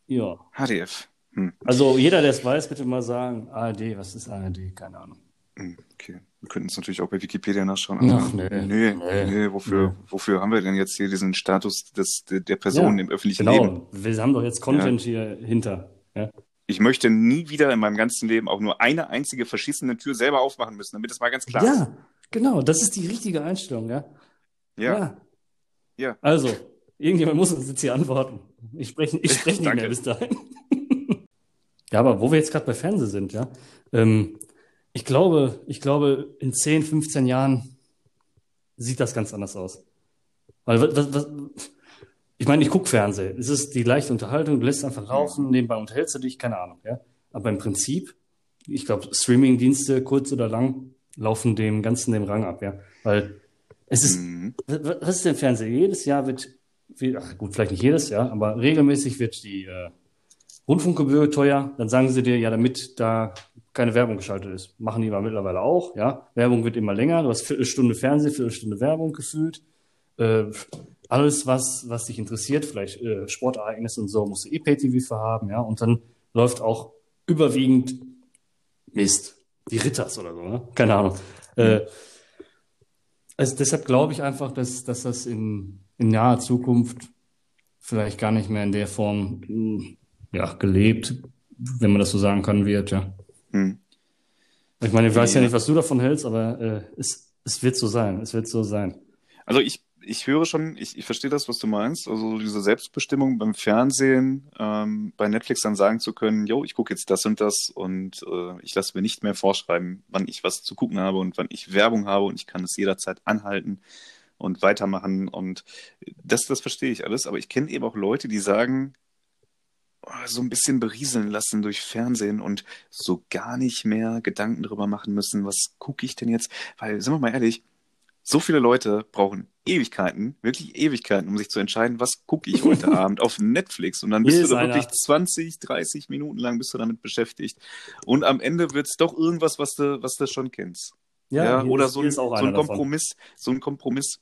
Ja. HDF. Hm. Also jeder, der es weiß, bitte mal sagen, ARD, was ist ARD? Keine Ahnung. Hm, okay. Wir könnten es natürlich auch bei Wikipedia nachschauen. Ach, nee. Nee, nee, nee wofür, nee. wofür haben wir denn jetzt hier diesen Status des, der Person ja, im öffentlichen genau. Leben? Wir haben doch jetzt Content ja. hier hinter. Ja? Ich möchte nie wieder in meinem ganzen Leben auch nur eine einzige verschissene Tür selber aufmachen müssen, damit es mal ganz klar ist. Ja, genau, das ist die richtige Einstellung, ja. Ja. Ja. Also, Irgendjemand muss uns jetzt hier antworten. Ich spreche ich *laughs* sprech nicht mehr bis dahin. *laughs* ja, aber wo wir jetzt gerade bei Fernsehen sind, ja. Ähm, ich glaube, ich glaube, in 10, 15 Jahren sieht das ganz anders aus. Weil was, was, ich meine, ich gucke Fernsehen. Es ist die leichte Unterhaltung, du lässt einfach laufen, nebenbei unterhältst du dich, keine Ahnung, ja. Aber im Prinzip, ich glaube, Streaming-Dienste, kurz oder lang, laufen dem Ganzen den Rang ab, ja. Weil es ist, mhm. was ist denn Fernsehen? Jedes Jahr wird, ach gut, vielleicht nicht jedes Jahr, aber regelmäßig wird die äh, Rundfunkgebühr teuer. Dann sagen sie dir, ja, damit da keine Werbung geschaltet ist. Machen die aber mittlerweile auch, ja. Werbung wird immer länger. Du hast Viertelstunde Fernsehen, Viertelstunde Werbung gefühlt. Äh, alles, was, was dich interessiert, vielleicht äh, Sportereignisse und so, musst du eh Pay-TV für haben, ja. Und dann läuft auch überwiegend Mist. Die Ritters oder so, ne? Keine Ahnung. Äh, also deshalb glaube ich einfach, dass, dass das in, in naher Zukunft vielleicht gar nicht mehr in der Form ja, gelebt, wenn man das so sagen kann, wird, ja. Hm. Ich meine, ich weiß ja. ja nicht, was du davon hältst, aber äh, es, es wird so sein. Es wird so sein. Also ich ich höre schon, ich, ich verstehe das, was du meinst. Also diese Selbstbestimmung beim Fernsehen, ähm, bei Netflix dann sagen zu können, yo, ich gucke jetzt das und das und äh, ich lasse mir nicht mehr vorschreiben, wann ich was zu gucken habe und wann ich Werbung habe und ich kann es jederzeit anhalten und weitermachen. Und das, das verstehe ich alles. Aber ich kenne eben auch Leute, die sagen, oh, so ein bisschen berieseln lassen durch Fernsehen und so gar nicht mehr Gedanken darüber machen müssen, was gucke ich denn jetzt? Weil, sind wir mal ehrlich, so viele Leute brauchen Ewigkeiten, wirklich Ewigkeiten, um sich zu entscheiden, was gucke ich heute *laughs* Abend auf Netflix. Und dann bist du da einer. wirklich 20, 30 Minuten lang bist du damit beschäftigt. Und am Ende wird es doch irgendwas, was du, was du schon kennst. Ja, ja oder ist, so, ein, so ein Kompromiss, davon. so ein Kompromiss.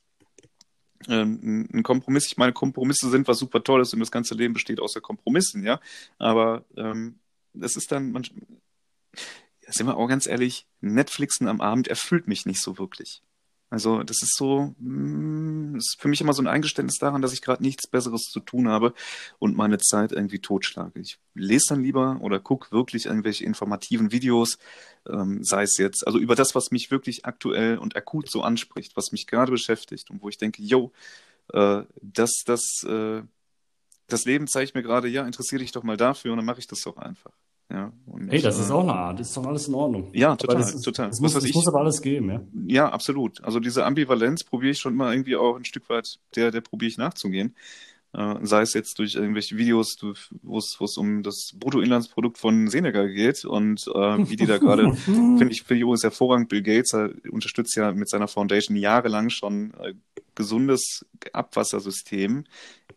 Ähm, ein Kompromiss, ich meine, Kompromisse sind was super Tolles und das ganze Leben besteht aus Kompromissen, ja. Aber ähm, das ist dann, man, sind wir auch ganz ehrlich, Netflixen am Abend erfüllt mich nicht so wirklich. Also das ist so, das hm, ist für mich immer so ein Eingeständnis daran, dass ich gerade nichts Besseres zu tun habe und meine Zeit irgendwie totschlage. Ich lese dann lieber oder gucke wirklich irgendwelche informativen Videos, ähm, sei es jetzt, also über das, was mich wirklich aktuell und akut so anspricht, was mich gerade beschäftigt und wo ich denke, yo, äh, das, das, äh, das Leben zeigt mir gerade, ja, interessiere dich doch mal dafür und dann mache ich das doch einfach. Ja, und, hey, das ist äh, auch eine Art, das ist doch alles in Ordnung. Ja, total, das, total. Das, muss, das, das muss aber alles geben, ja. Ja, absolut. Also diese Ambivalenz probiere ich schon mal irgendwie auch ein Stück weit, der, der probiere ich nachzugehen. Äh, sei es jetzt durch irgendwelche Videos, wo es um das Bruttoinlandsprodukt von Senegal geht und äh, wie die da gerade, *laughs* finde ich, finde ich übrigens hervorragend, Bill Gates er unterstützt ja mit seiner Foundation jahrelang schon äh, gesundes Abwassersystem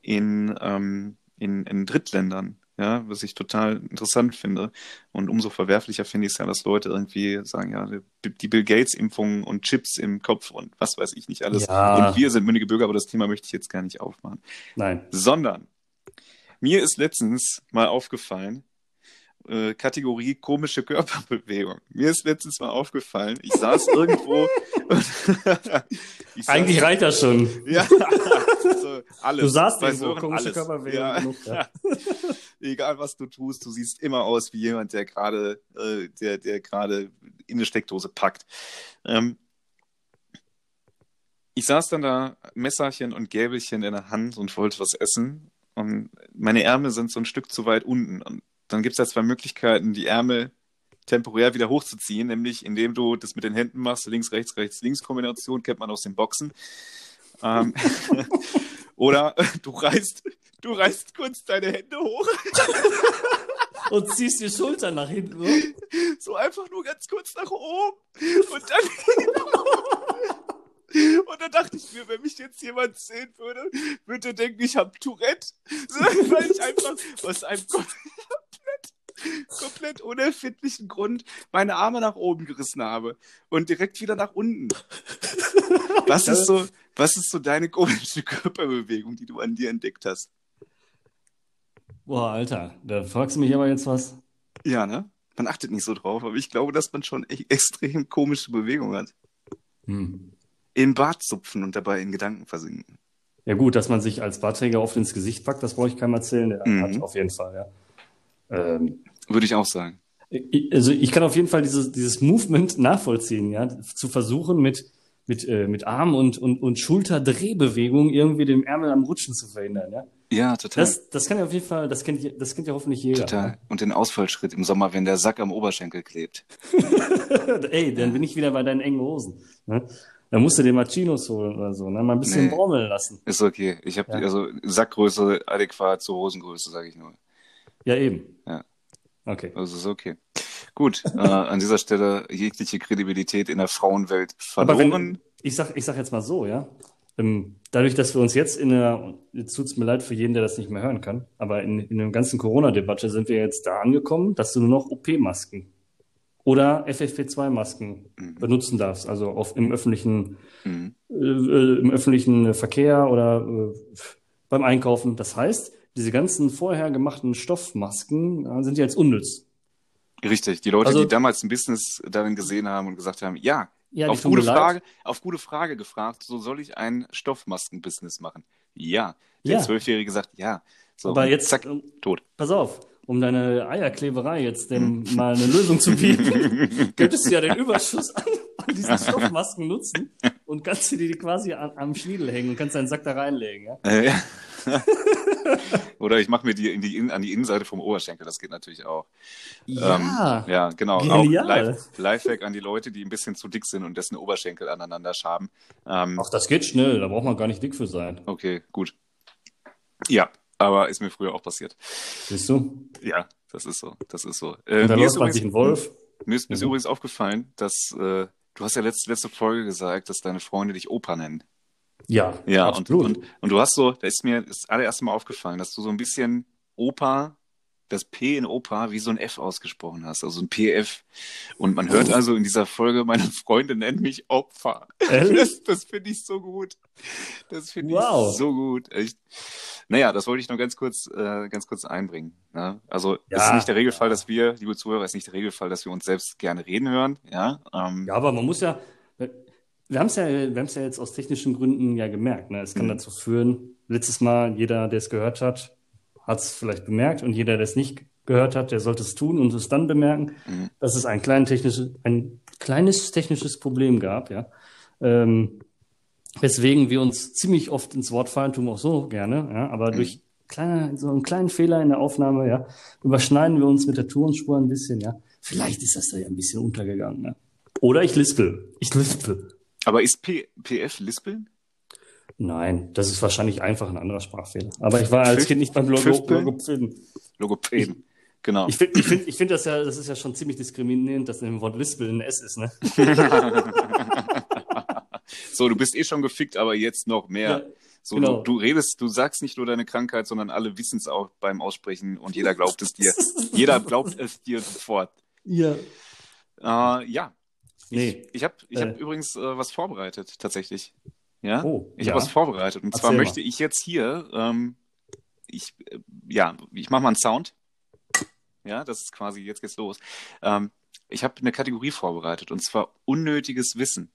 in, ähm, in, in Drittländern ja, was ich total interessant finde. Und umso verwerflicher finde ich es ja, dass Leute irgendwie sagen, ja, die Bill Gates-Impfungen und Chips im Kopf und was weiß ich nicht alles. Ja. Und wir sind mündige Bürger, aber das Thema möchte ich jetzt gar nicht aufmachen. Nein. Sondern mir ist letztens mal aufgefallen, äh, Kategorie komische Körperbewegung. Mir ist letztens mal aufgefallen, ich saß *laughs* irgendwo. *laughs* ich Eigentlich saß, reicht das schon. Ja, *laughs* so, alles. Du saßt so komische alles. Körperbewegung. Ja. Genug, ja. Egal was du tust, du siehst immer aus wie jemand, der gerade, äh, der, der gerade in eine Steckdose packt. Ähm, ich saß dann da, Messerchen und Gäbelchen in der Hand und wollte was essen. Und meine Ärmel sind so ein Stück zu weit unten. Und dann gibt es ja zwei Möglichkeiten, die Ärmel temporär wieder hochzuziehen, nämlich indem du das mit den Händen machst, links, rechts, rechts, links Kombination, kennt man aus den Boxen. Ähm, *laughs* *laughs* oder *laughs* du reißt, du reißt kurz deine Hände hoch. *laughs* Und ziehst die Schultern nach hinten. So einfach nur ganz kurz nach oben. Und dann. *laughs* Und dann dachte ich mir, wenn mich jetzt jemand sehen würde, würde denken, ich habe Tourette. Weil ich einfach aus einem komplett, komplett unerfindlichen Grund meine Arme nach oben gerissen habe und direkt wieder nach unten. Was ist so, was ist so deine komische *laughs* Körperbewegung, die du an dir entdeckt hast? Boah, Alter, da fragst du mich aber jetzt was. Ja, ne? Man achtet nicht so drauf, aber ich glaube, dass man schon echt *laughs* extrem komische Bewegungen hat. Hm. Im Bart zupfen und dabei in Gedanken versinken. Ja gut, dass man sich als Bartträger oft ins Gesicht packt, das brauche ich keinem erzählen. Der mhm. hat auf jeden Fall, ja. Ähm, Würde ich auch sagen. Also ich kann auf jeden Fall dieses, dieses Movement nachvollziehen, ja, zu versuchen mit mit, äh, mit Arm- und, und, und Schulterdrehbewegung irgendwie den Ärmel am Rutschen zu verhindern, ja? Ja, total. Das, das kann ja auf jeden Fall, das kennt, das kennt ja hoffentlich jeder. total. Und den Ausfallschritt im Sommer, wenn der Sack am Oberschenkel klebt. *laughs* Ey, dann bin ich wieder bei deinen engen Hosen. Ne? Da musst du dir mal Chinos holen oder so, ne? Mal ein bisschen Nee. baumeln lassen. Ist okay. Ich habe Ja. also Sackgröße adäquat zur Hosengröße, sage ich nur. Ja, eben. Ja. Okay. Also ist okay. Gut, äh, an dieser Stelle jegliche Kredibilität in der Frauenwelt Aber wenn- verloren. Ich sag, ich sag jetzt mal so, ja. Ähm, dadurch, dass wir uns jetzt in der, jetzt tut's mir leid für jeden, der das nicht mehr hören kann, aber in, in der ganzen Corona-Debatte sind wir jetzt da angekommen, dass du nur noch OP-Masken oder FFP2-Masken Mhm. benutzen darfst, also auf, im öffentlichen, Mhm. äh, äh, im öffentlichen Verkehr oder äh, beim Einkaufen. Das heißt, diese ganzen vorher gemachten Stoffmasken äh, sind jetzt unnütz. Richtig, die Leute, Also- die damals ein Business darin gesehen haben und gesagt haben, ja, Ja, auf gute. Frage, auf gute Frage gefragt, so soll ich ein Stoffmaskenbusiness machen? Ja. Der Ja. Zwölfjährige gesagt, ja. So, Aber jetzt, zack, ähm, tot. pass auf, um deine Eierkleberei jetzt dem *laughs* mal eine Lösung zu bieten, *laughs* könntest du ja den Überschuss an, an diesen Stoffmasken nutzen und kannst dir die quasi an, am Schniedel hängen und kannst deinen Sack da reinlegen. Ja? *laughs* *laughs* Oder ich mache mir die, in die in, an die Innenseite vom Oberschenkel, das geht natürlich auch. Ja, Ähm, ja, genau. Genial. Auch Life, Lifehack an die Leute, die ein bisschen zu dick sind und dessen Oberschenkel aneinander schaben. Ähm, Ach, das geht schnell, da braucht man gar nicht dick für sein. okay, gut. Ja, aber ist mir früher auch passiert. Siehst du? Ja, das ist so. Das ist so. Äh, Und da mir ist übrigens, ein Wolf. Mir ist, mir ist Mhm. übrigens aufgefallen, dass äh, du hast ja letzte, letzte Folge gesagt, dass deine Freunde dich Opa nennen. Ja, Ja, und, absolut. und, und du hast so, da ist mir das allererste Mal aufgefallen, dass du so ein bisschen Opa, das P in Opa wie so ein F ausgesprochen hast, also ein PF. Und man hört also in dieser Folge, meine Freunde nennen mich Opfer. Ehrlich? Das, das finde ich so gut. Das finde Wow. ich so gut. Echt. Naja, das wollte ich noch ganz kurz, äh, ganz kurz einbringen. Ne? Also es Ja. ist nicht der Regelfall, dass wir, liebe Zuhörer, es ist nicht der Regelfall, dass wir uns selbst gerne reden hören. Ja, ähm, Ja, aber man muss ja, wir haben es ja, wir haben es ja jetzt aus technischen Gründen ja gemerkt. Ne? Es kann Mhm. dazu führen, letztes Mal, jeder, der es gehört hat, hat es vielleicht bemerkt und jeder, der es nicht gehört hat, der sollte es tun und es dann bemerken, Mhm. dass es ein, klein technisches, ein kleines technisches Problem gab, ja. Ähm, weswegen wir uns ziemlich oft ins Wort fallen, tun wir auch so gerne, ja, aber Mhm. durch kleine, so einen kleinen Fehler in der Aufnahme, ja, überschneiden wir uns mit der Tonspur ein bisschen, ja. Vielleicht ist das da ja ein bisschen untergegangen, ne? Oder ich lispel. Ich lispel. Aber ist P PF Lispeln? Nein, das ist wahrscheinlich einfach ein anderer Sprachfehler. Aber ich war als Kind nicht beim Logo Pfiffpeln? Logopäden. Logopäden. Genau. Ich finde, ich find, ich find das ja, das ist ja schon ziemlich diskriminierend, dass in dem Wort Lispel ein S ist, ne? *laughs* So, du bist eh schon gefickt, aber jetzt noch mehr. Ja, so, genau. du, du redest, du sagst nicht nur deine Krankheit, sondern alle wissen es auch beim Aussprechen und jeder glaubt es dir. *laughs* jeder glaubt es dir sofort. Ja. Äh, ja, Nee. ich habe ich Äh. hab übrigens äh, was vorbereitet, tatsächlich. Ja, Oh, ich ja. habe was vorbereitet. Und Erzähl zwar mal. möchte ich jetzt hier, ähm, ich, äh, ja, ich mache mal einen Sound. Ja, das ist quasi, jetzt geht's los. Ähm, ich habe eine Kategorie vorbereitet und zwar unnötiges Wissen.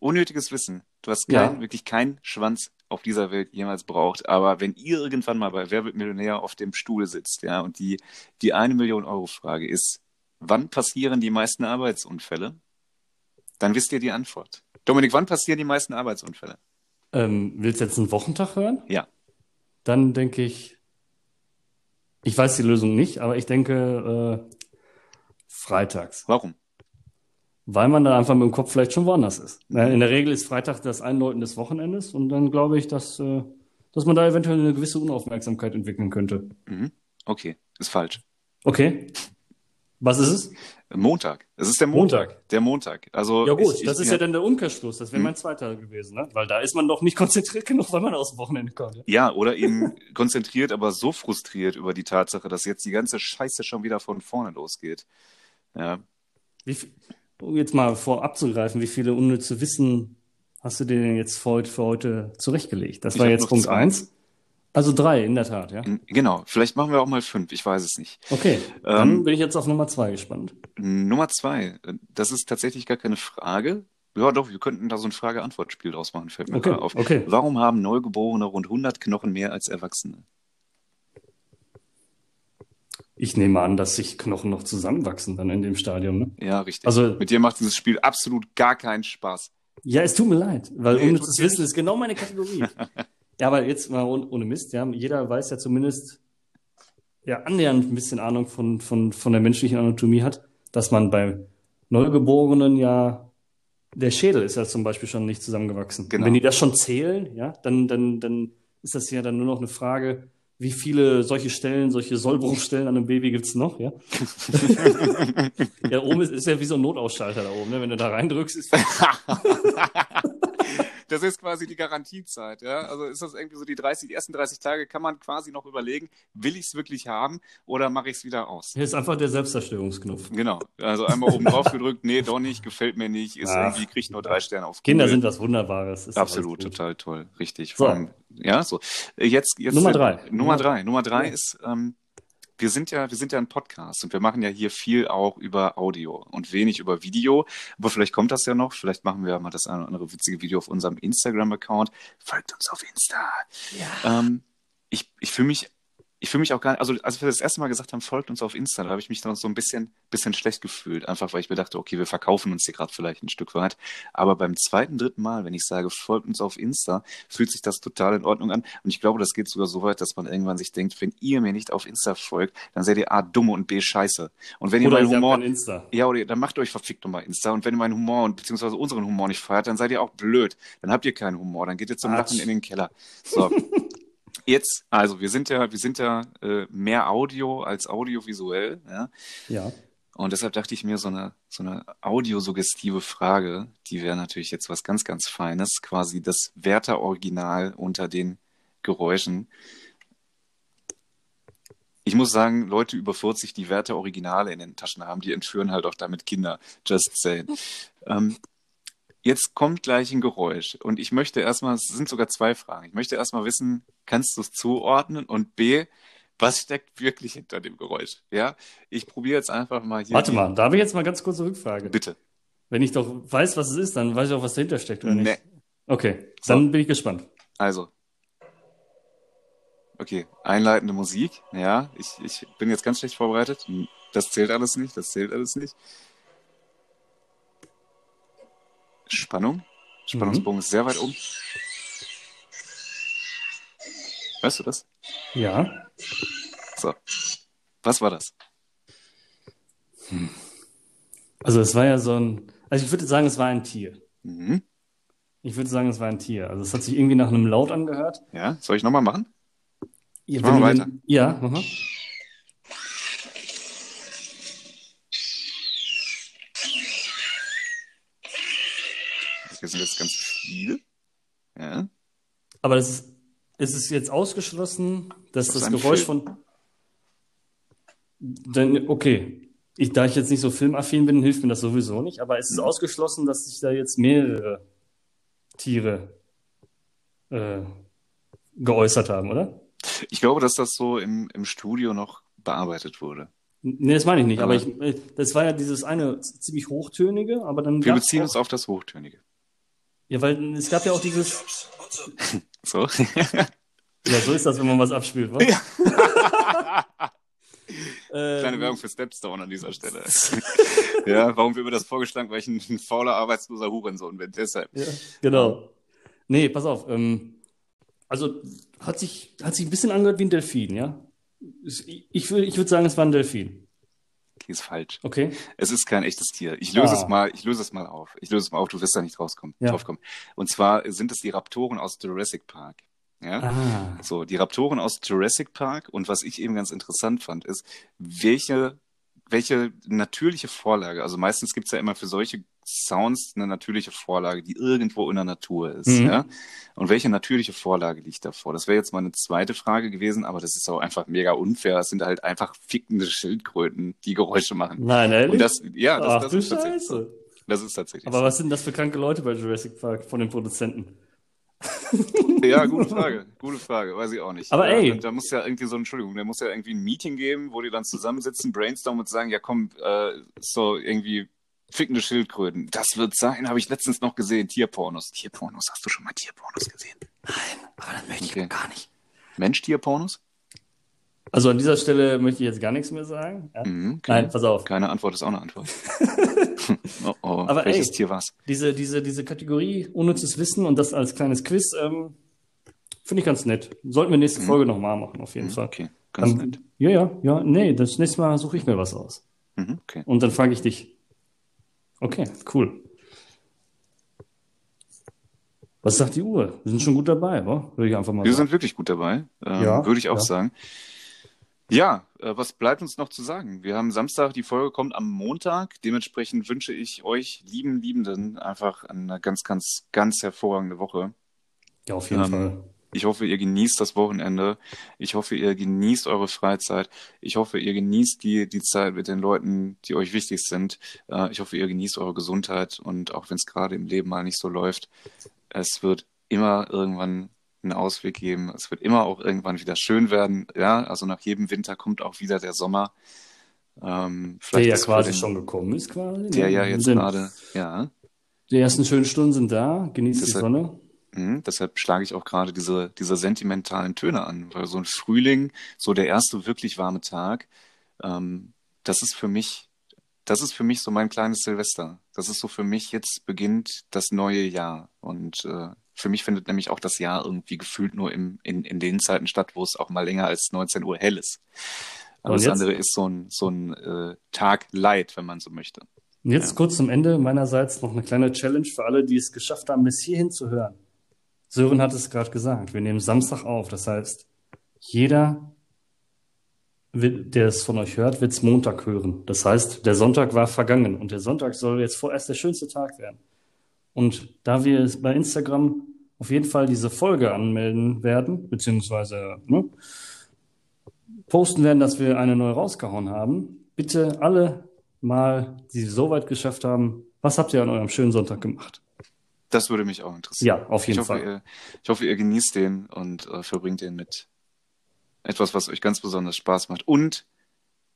Unnötiges Wissen. Du hast kein, Ja. wirklich keinen Schwanz auf dieser Welt jemals braucht. Aber wenn ihr irgendwann mal bei Wer wird Millionär auf dem Stuhl sitzt, ja, und die, die eine Million Euro Frage ist, wann passieren die meisten Arbeitsunfälle? Dann wisst ihr die Antwort. Dominik, wann passieren die meisten Arbeitsunfälle? Ähm, willst du jetzt einen Wochentag hören? Ja. Dann denke ich, ich weiß die Lösung nicht, aber ich denke äh, freitags. Warum? Weil man da einfach mit dem Kopf vielleicht schon woanders ist. In der Regel ist Freitag das Einläuten des Wochenendes und dann glaube ich, dass, äh, dass man da eventuell eine gewisse Unaufmerksamkeit entwickeln könnte. Mhm. Okay, ist falsch. Okay. Was ist es? Montag. Es ist der Montag. Montag. Der Montag. Also Ja gut, ich, ich, das ist ja dann der Umkehrschluss. Das wäre Hm. mein zweiter gewesen, ne? Weil da ist man doch nicht *laughs* konzentriert genug, weil man aus dem Wochenende kommt. Ja? Ja, oder *laughs* eben konzentriert, aber so frustriert über die Tatsache, dass jetzt die ganze Scheiße schon wieder von vorne losgeht. Ja, Wie viel, um jetzt mal vorab zu greifen, wie viele unnütze Wissen hast du dir denn jetzt für heute, für heute zurechtgelegt? Das Ich war jetzt Punkt zwei. eins. Also drei, in der Tat, ja. genau. Vielleicht machen wir auch mal fünf. Ich weiß es nicht. Okay, dann Ähm, bin ich jetzt auf Nummer zwei gespannt. Nummer zwei. Das ist tatsächlich gar keine Frage. Ja, doch, wir könnten da so ein Frage-Antwort-Spiel draus machen, fällt mir Okay, gerade auf. okay. Warum haben Neugeborene rund 100 Knochen mehr als Erwachsene? Ich nehme an, dass sich Knochen noch zusammenwachsen dann in dem Stadium, ne? Ja, richtig. Also- Mit dir macht dieses Spiel absolut gar keinen Spaß. Ja, es tut mir leid, weil nee, unnützes Wissen ist genau meine Kategorie. *laughs* ja, aber jetzt mal ohne Mist, ja, jeder weiß ja zumindest ja annähernd ein bisschen Ahnung von, von, von der menschlichen Anatomie hat, dass man bei Neugeborenen ja der Schädel ist ja zum Beispiel schon nicht zusammengewachsen. Genau. wenn die das schon zählen, ja, dann, dann, dann ist das ja dann nur noch eine Frage, wie viele solche Stellen, solche Sollbruchstellen an einem Baby gibt's noch, ja? *laughs* ja, oben ist, ist ja wie so ein Notausschalter da oben, ne? Wenn du da reindrückst, ist *laughs* *laughs* das ist quasi die Garantiezeit. Ja? Also ist das irgendwie so die 30, die ersten 30 Tage kann man quasi noch überlegen, will ich es wirklich haben oder mache ich es wieder aus? Hier ist einfach der Selbstzerstörungsknopf. Genau. Also einmal oben drauf gedrückt, nee, doch nicht, gefällt mir nicht, ist Ach, irgendwie, kriegt nur drei Sterne auf Kinder Google. sind was Wunderbares. Absolut, total toll. Richtig. So. Allem, ja, so. Jetzt, jetzt, Nummer drei. Nummer drei. Nummer drei ist, ähm, wir sind ja, wir sind ja ein Podcast und wir machen ja hier viel auch über Audio und wenig über Video. Aber vielleicht kommt das ja noch. Vielleicht machen wir mal das eine oder andere witzige Video auf unserem Instagram-Account. Folgt uns auf Insta. Ja. Ähm, ich, ich fühle mich ich fühle mich auch gar nicht, also als wir das erste Mal gesagt haben, folgt uns auf Insta, da habe ich mich dann so ein bisschen, bisschen schlecht gefühlt, einfach weil ich mir dachte, okay, wir verkaufen uns hier gerade vielleicht ein Stück weit. Aber beim zweiten, dritten Mal, wenn ich sage, folgt uns auf Insta, fühlt sich das total in Ordnung an. Und ich glaube, das geht sogar so weit, dass man irgendwann sich denkt, wenn ihr mir nicht auf Insta folgt, dann seid ihr A dumm und B scheiße. Und wenn ihr oder meinen Humor. Insta. Ja, oder dann macht euch verfickt nochmal Insta. Und wenn ihr meinen Humor und beziehungsweise unseren Humor nicht feiert, dann seid ihr auch blöd. Dann habt ihr keinen Humor, dann geht ihr zum Lachen in den Keller. So. *laughs* Jetzt, also wir sind ja, wir sind ja äh, mehr Audio als audiovisuell, ja. Ja. Und deshalb dachte ich mir, so eine, so eine audiosuggestive Frage, die wäre natürlich jetzt was ganz, ganz Feines, quasi das Werther-Original unter den Geräuschen. Ich muss sagen, Leute über 40, die Werther-Originale in den Taschen haben, die entführen halt auch damit Kinder. Just saying. *laughs* ähm, Jetzt kommt gleich ein Geräusch und ich möchte erstmal, es sind sogar zwei Fragen. Ich möchte erstmal wissen, kannst du es zuordnen und B, was steckt wirklich hinter dem Geräusch? Ja, ich probiere jetzt einfach mal hier. Warte mal, da habe ich jetzt mal ganz kurze Rückfrage. Bitte. Wenn ich doch weiß, was es ist, dann weiß ich auch, was dahinter steckt, oder nicht? Nee. Okay, dann so. bin ich gespannt. Also. Okay, einleitende Musik. Ja, ich, ich bin jetzt ganz schlecht vorbereitet. Das zählt alles nicht, das zählt alles nicht. Spannung. Spannungsbogen mhm. ist sehr weit oben. Weißt du das? Ja. So. Was war das? Hm. Also es war ja so ein, also ich würde sagen, es war ein Tier. Mhm. Ich würde sagen, es war ein Tier. Also es hat sich irgendwie nach einem Laut angehört. Ja, soll ich nochmal machen? Ja, machen wir weiter. Ja, mach mal. Das sind jetzt ganz viele. Ja. Aber das ist, ist es jetzt ausgeschlossen, dass das, das Geräusch Film. von. Dann, okay. Ich, da ich jetzt nicht so filmaffin bin, hilft mir das sowieso nicht, aber es ist mhm. ausgeschlossen, dass sich da jetzt mehrere Tiere äh, geäußert haben, oder? Ich glaube, dass das so im, im Studio noch bearbeitet wurde. Nee, das meine ich nicht, aber, aber ich, das war ja dieses eine ziemlich hochtönige, aber dann. Wir beziehen uns auf das Hochtönige. Ja, weil es gab ja auch dieses. *laughs* So? ja, so ist das, wenn man was abspielt, was? Ja. *laughs* Kleine ähm, Werbung für Stepstone an dieser Stelle. *laughs* ja, warum wird mir das vorgeschlagen? Weil ich ein, ein fauler, arbeitsloser Hurensohn bin. Deshalb. Ja, genau. Nee, pass auf. Ähm, also hat sich, hat sich ein bisschen angehört wie ein Delfin, ja? Ich, ich würde ich würd sagen, es war ein Delfin. Okay, ist falsch. Okay. Es ist kein echtes Tier. Ich löse ah. es mal, ich löse es mal auf. Ich löse es mal auf, du wirst da nicht rauskommen, ja. draufkommen. Und zwar sind es die Raptoren aus Jurassic Park. Ja, ah. so, die Raptoren aus Jurassic Park. Und was ich eben ganz interessant fand, ist, welche welche natürliche Vorlage, also meistens gibt's ja immer für solche Sounds eine natürliche Vorlage, die irgendwo in der Natur ist. Mhm. Ja? Und welche natürliche Vorlage liegt davor? Das wäre jetzt mal eine zweite Frage gewesen, aber das ist auch einfach mega unfair. Es sind halt einfach fickende Schildkröten, die Geräusche machen. Nein, ehrlich? Und das, ja, das, Ach, das ist tatsächlich so. Das ist tatsächlich Aber so. was sind das für kranke Leute bei Jurassic Park von den Produzenten? Ja, *laughs* gute Frage. Gute Frage. Weiß ich auch nicht. Aber ja, ey. Da muss ja irgendwie so, Entschuldigung, da muss ja irgendwie ein Meeting geben, wo die dann zusammensitzen, brainstormen und sagen, ja komm, äh, so irgendwie fickende Schildkröten. Das wird sein, habe ich letztens noch gesehen. Tierpornos. Tierpornos, hast du schon mal Tierpornos gesehen? Nein, aber das möchte okay. ich gar nicht. Mensch-Tierpornos? Also an dieser Stelle möchte ich jetzt gar nichts mehr sagen. Ja? Mhm, okay. Nein, pass auf. Keine Antwort ist auch eine Antwort. *laughs* oh, oh, Aber welches ey, Tier war's? Diese, diese, diese Kategorie unnützes Wissen und das als kleines Quiz, ähm, finde ich ganz nett. Sollten wir nächste Folge nochmal machen, auf jeden Mhm, Fall. okay, ganz Dann, nett. Ja, ja, ja, nee, das nächste Mal suche ich mir was aus. Mhm, okay. Und dann frage ich dich. Okay, cool. Was sagt die Uhr? Wir sind schon gut dabei, wa? Würde ich einfach mal Wir sagen. sind wirklich gut dabei, ähm, Ja, würde ich auch ja. sagen. Ja, äh, was bleibt uns noch zu sagen? Wir haben Samstag, die Folge kommt am Montag. Dementsprechend wünsche ich euch, lieben Liebenden, einfach eine ganz, ganz, ganz hervorragende Woche. Ja, auf jeden Ähm, Fall. Ich hoffe, ihr genießt das Wochenende. Ich hoffe, ihr genießt eure Freizeit. Ich hoffe, ihr genießt die, die Zeit mit den Leuten, die euch wichtig sind. Äh, Ich hoffe, ihr genießt eure Gesundheit. Und auch wenn es gerade im Leben mal nicht so läuft, es wird immer irgendwann einen Ausweg geben. Es wird immer auch irgendwann wieder schön werden. Ja, also nach jedem Winter kommt auch wieder der Sommer. Ähm, Der ja quasi den- schon gekommen ist, quasi. Der ne? ja jetzt gerade, ja. Die ersten schönen Stunden sind da, genießt die Deshalb- Sonne. Mhm, deshalb schlage ich auch gerade diese, diese sentimentalen Töne an, weil so ein Frühling, so der erste wirklich warme Tag, ähm, das ist für mich, das ist für mich so mein kleines Silvester. Das ist so für mich, jetzt beginnt das neue Jahr. Und äh, für mich findet nämlich auch das Jahr irgendwie gefühlt nur im, in, in den Zeiten statt, wo es auch mal länger als 19 Uhr hell ist. Aber das andere ist so ein, so ein äh, Tag Light, wenn man so möchte. Und jetzt Ja. kurz zum Ende meinerseits noch eine kleine Challenge für alle, die es geschafft haben, bis hierhin zu hören. Sören hat es gerade gesagt, wir nehmen Samstag auf. Das heißt, jeder, der es von euch hört, wird es Montag hören. Das heißt, der Sonntag war vergangen und der Sonntag soll jetzt vorerst der schönste Tag werden. Und da wir es bei Instagram auf jeden Fall diese Folge anmelden werden, beziehungsweise ne, posten werden, dass wir eine neue rausgehauen haben, bitte alle mal, die so weit geschafft haben, was habt ihr an eurem schönen Sonntag gemacht? Das würde mich auch interessieren. Ja, auf Ich jeden hoffe, Fall. ihr, ich hoffe, ihr genießt den und äh, verbringt den mit etwas, was euch ganz besonders Spaß macht. Und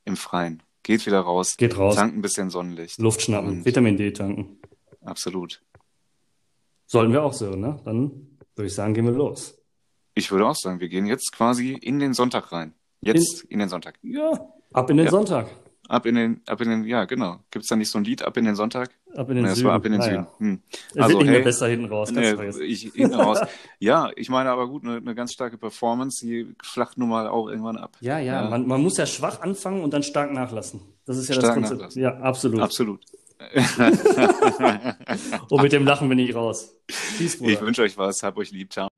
im Freien. Geht wieder raus, Geht raus, tankt ein bisschen Sonnenlicht. Luft schnappen, Vitamin D tanken. Absolut. Sollten wir auch so, ne? Dann würde ich sagen, gehen wir los. Ich würde auch sagen, wir gehen jetzt quasi in den Sonntag rein. Jetzt in, den Sonntag. Ja, ab in den Ja. Sonntag. Ab in den, ab in den, ja, genau. Gibt es da nicht so ein Lied, ab in den Sonntag? Ab in den das Süden. ab in den Naja. Süden. Hm. Es Also, wird nicht mehr hey, besser hinten raus, Nee, ich hinten raus. *laughs* Ja, ich meine aber gut, eine, eine ganz starke Performance, die flacht nun mal auch irgendwann ab. Ja, ja, Ja. Man, man muss ja schwach anfangen und dann stark nachlassen. Das ist ja das Stark Konzept. nachlassen. Ja, absolut. Absolut. *laughs* Und mit dem Lachen bin ich raus. Ich wünsche euch was, hab euch lieb, ciao.